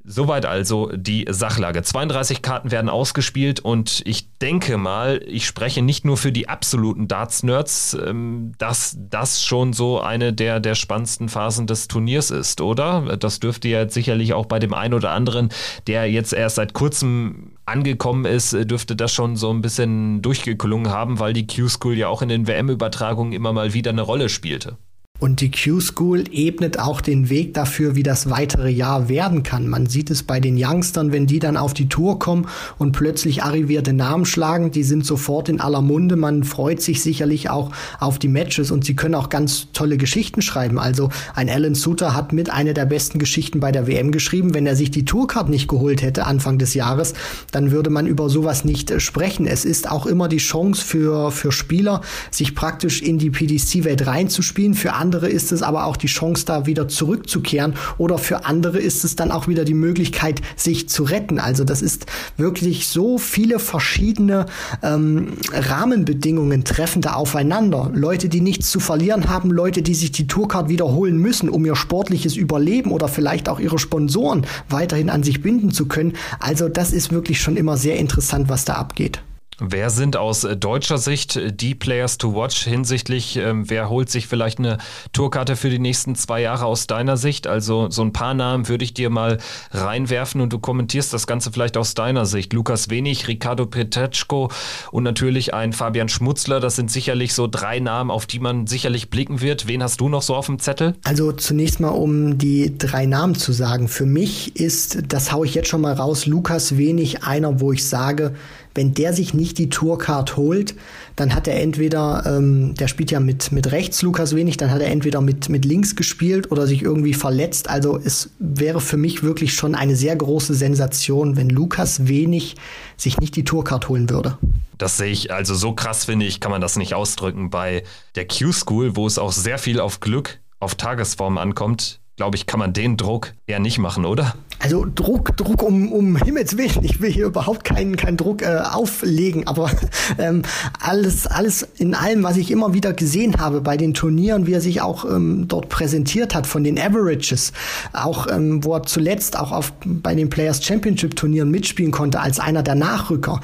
Soweit also die Sachlage. 32 Karten werden ausgespielt und ich denke mal, ich spreche nicht nur für die absoluten Darts-Nerds, ähm, dass das schon so eine der, der spannendsten Phasen des Turniers ist, oder? Das dürfte ja sicherlich auch bei dem einen oder anderen, der jetzt erst seit kurzem angekommen ist, dürfte das schon so ein bisschen durchgeklungen haben, weil die Q-School ja auch in den WM-Übertragungen immer mal wieder eine Rolle spielte. Und die Q-School ebnet auch den Weg dafür, wie das weitere Jahr werden kann. Man sieht es bei den Youngstern, wenn die dann auf die Tour kommen und plötzlich arrivierte Namen schlagen, die sind sofort in aller Munde. Man freut sich sicherlich auch auf die Matches und sie können auch ganz tolle Geschichten schreiben. Also ein Alan Suter hat mit einer der besten Geschichten bei der WM geschrieben. Wenn er sich die Tourcard nicht geholt hätte Anfang des Jahres, dann würde man über sowas nicht äh, sprechen. Es ist auch immer die Chance für, für Spieler, sich praktisch in die PDC-Welt reinzuspielen. Für andere andere ist es aber auch die Chance, da wieder zurückzukehren. Oder für andere ist es dann auch wieder die Möglichkeit, sich zu retten. Also das ist wirklich so viele verschiedene ähm, Rahmenbedingungen treffen da aufeinander. Leute, die nichts zu verlieren haben, Leute, die sich die Tourcard wiederholen müssen, um ihr sportliches Überleben oder vielleicht auch ihre Sponsoren weiterhin an sich binden zu können. Also das ist wirklich schon immer sehr interessant, was da abgeht. Wer sind aus äh, deutscher Sicht die Players to watch hinsichtlich, ähm, wer holt sich vielleicht eine Tourkarte für die nächsten zwei Jahre aus deiner Sicht? Also so ein paar Namen würde ich dir mal reinwerfen und du kommentierst das Ganze vielleicht aus deiner Sicht. Lukas Wenig, Ricardo Petechko und natürlich ein Fabian Schmutzler. Das sind sicherlich so drei Namen, auf die man sicherlich blicken wird. Wen hast du noch so auf dem Zettel? Also zunächst mal, um die drei Namen zu sagen. Für mich ist, das haue ich jetzt schon mal raus, Lukas Wenig einer, wo ich sage, wenn der sich nicht die Tourcard holt, dann hat er entweder, ähm, der spielt ja mit, mit rechts Lukas wenig, dann hat er entweder mit, mit links gespielt oder sich irgendwie verletzt. Also es wäre für mich wirklich schon eine sehr große Sensation, wenn Lukas wenig sich nicht die Tourcard holen würde. Das sehe ich, also so krass finde ich, kann man das nicht ausdrücken. Bei der Q-School, wo es auch sehr viel auf Glück, auf Tagesform ankommt, glaube ich, kann man den Druck eher nicht machen, oder? Also Druck, Druck um, um Himmels Willen. Ich will hier überhaupt keinen, keinen Druck äh, auflegen, aber ähm, alles, alles in allem, was ich immer wieder gesehen habe bei den Turnieren, wie er sich auch ähm, dort präsentiert hat von den Averages, auch ähm, wo er zuletzt auch auf, bei den Players Championship Turnieren mitspielen konnte als einer der Nachrücker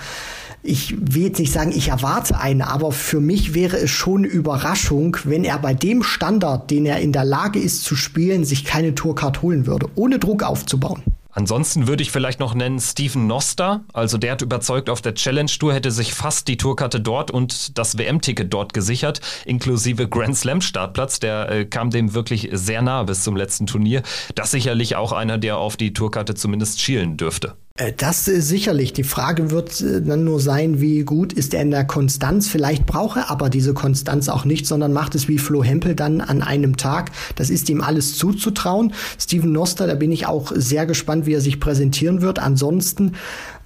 ich will jetzt nicht sagen, ich erwarte eine, aber für mich wäre es schon eine Überraschung, wenn er bei dem Standard, den er in der Lage ist zu spielen, sich keine Tourcard holen würde, ohne Druck aufzubauen. Ansonsten würde ich vielleicht noch nennen Steven Noster. Also der hat überzeugt auf der Challenge Tour, hätte sich fast die Tourkarte dort und das WM-Ticket dort gesichert, inklusive Grand Slam Startplatz. Der äh, kam dem wirklich sehr nah bis zum letzten Turnier. Das sicherlich auch einer, der auf die Tourkarte zumindest schielen dürfte. Äh, das ist sicherlich. Die Frage wird äh, dann nur sein, wie gut ist er in der Konstanz. Vielleicht braucht er aber diese Konstanz auch nicht, sondern macht es wie Flo Hempel dann an einem Tag. Das ist ihm alles zuzutrauen. Steven Noster, da bin ich auch sehr gespannt, wie er sich präsentieren wird. Ansonsten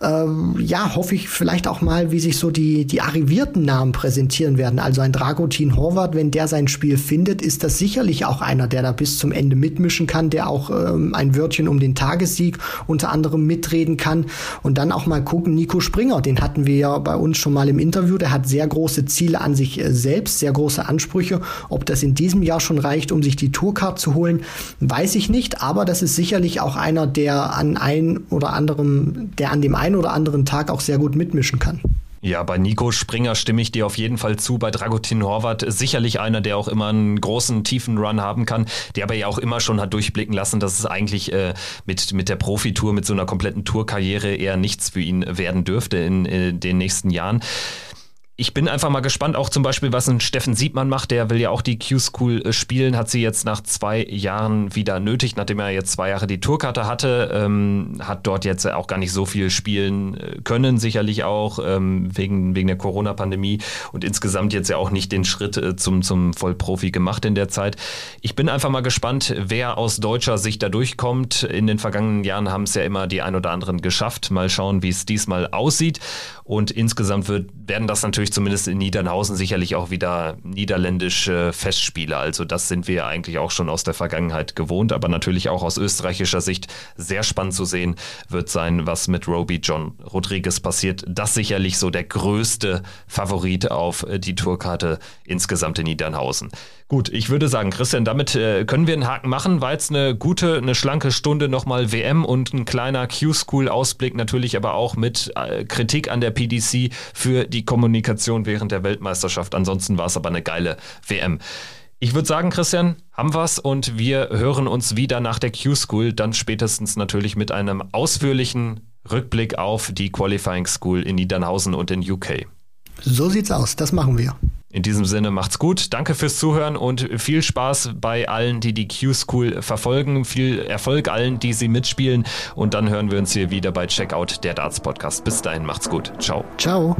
ähm, ja, hoffe ich vielleicht auch mal, wie sich so die, die arrivierten Namen präsentieren werden. Also ein Dragutin Horvath, wenn der sein Spiel findet, ist das sicherlich auch einer, der da bis zum Ende mitmischen kann, der auch ähm, ein Wörtchen um den Tagessieg unter anderem mitreden kann. Und dann auch mal gucken, Nico Springer, den hatten wir ja bei uns schon mal im Interview, der hat sehr große Ziele an sich äh, selbst, sehr große Ansprüche. Ob das in diesem Jahr schon reicht, um sich die Tourcard zu holen, weiß ich nicht, aber das ist sicherlich auch einer, der an ein oder anderem, der an dem einen einen oder anderen Tag auch sehr gut mitmischen kann. Ja, bei Nico Springer stimme ich dir auf jeden Fall zu. Bei Dragutin Horvath sicherlich einer, der auch immer einen großen, tiefen Run haben kann, der aber ja auch immer schon hat durchblicken lassen, dass es eigentlich äh, mit, mit der Profitour, mit so einer kompletten Tourkarriere eher nichts für ihn werden dürfte in, in äh, den nächsten Jahren ich bin einfach mal gespannt, auch zum Beispiel, was ein Steffen Siebmann macht. Der will ja auch die Q-School äh, spielen, hat sie jetzt nach zwei Jahren wieder nötig, nachdem er jetzt zwei Jahre die Tourkarte hatte. Ähm, hat dort jetzt auch gar nicht so viel spielen äh, können, sicherlich auch ähm, wegen, wegen der Corona-Pandemie und insgesamt jetzt ja auch nicht den Schritt äh, zum, zum Vollprofi gemacht in der Zeit. Ich bin einfach mal gespannt, wer aus deutscher Sicht da durchkommt. In den vergangenen Jahren haben es ja immer die ein oder anderen geschafft. Mal schauen, wie es diesmal aussieht. Und insgesamt wird, werden das natürlich zumindest in Niedernhausen sicherlich auch wieder niederländische Festspiele. Also das sind wir eigentlich auch schon aus der Vergangenheit gewohnt, aber natürlich auch aus österreichischer Sicht sehr spannend zu sehen wird sein, was mit Roby John Rodriguez passiert. Das sicherlich so der größte Favorit auf die Tourkarte insgesamt in Niedernhausen. Gut, ich würde sagen, Christian, damit äh, können wir einen Haken machen. War jetzt eine gute, eine schlanke Stunde nochmal WM und ein kleiner Q-School-Ausblick natürlich aber auch mit äh, Kritik an der PDC für die Kommunikation während der Weltmeisterschaft. Ansonsten war es aber eine geile WM. Ich würde sagen, Christian, haben wir's und wir hören uns wieder nach der Q-School, dann spätestens natürlich mit einem ausführlichen Rückblick auf die Qualifying School in Niedernhausen und in UK. So sieht's aus, das machen wir. In diesem Sinne macht's gut. Danke fürs Zuhören und viel Spaß bei allen, die die Q-School verfolgen. Viel Erfolg allen, die sie mitspielen. Und dann hören wir uns hier wieder bei Checkout der Darts Podcast. Bis dahin, macht's gut. Ciao. Ciao.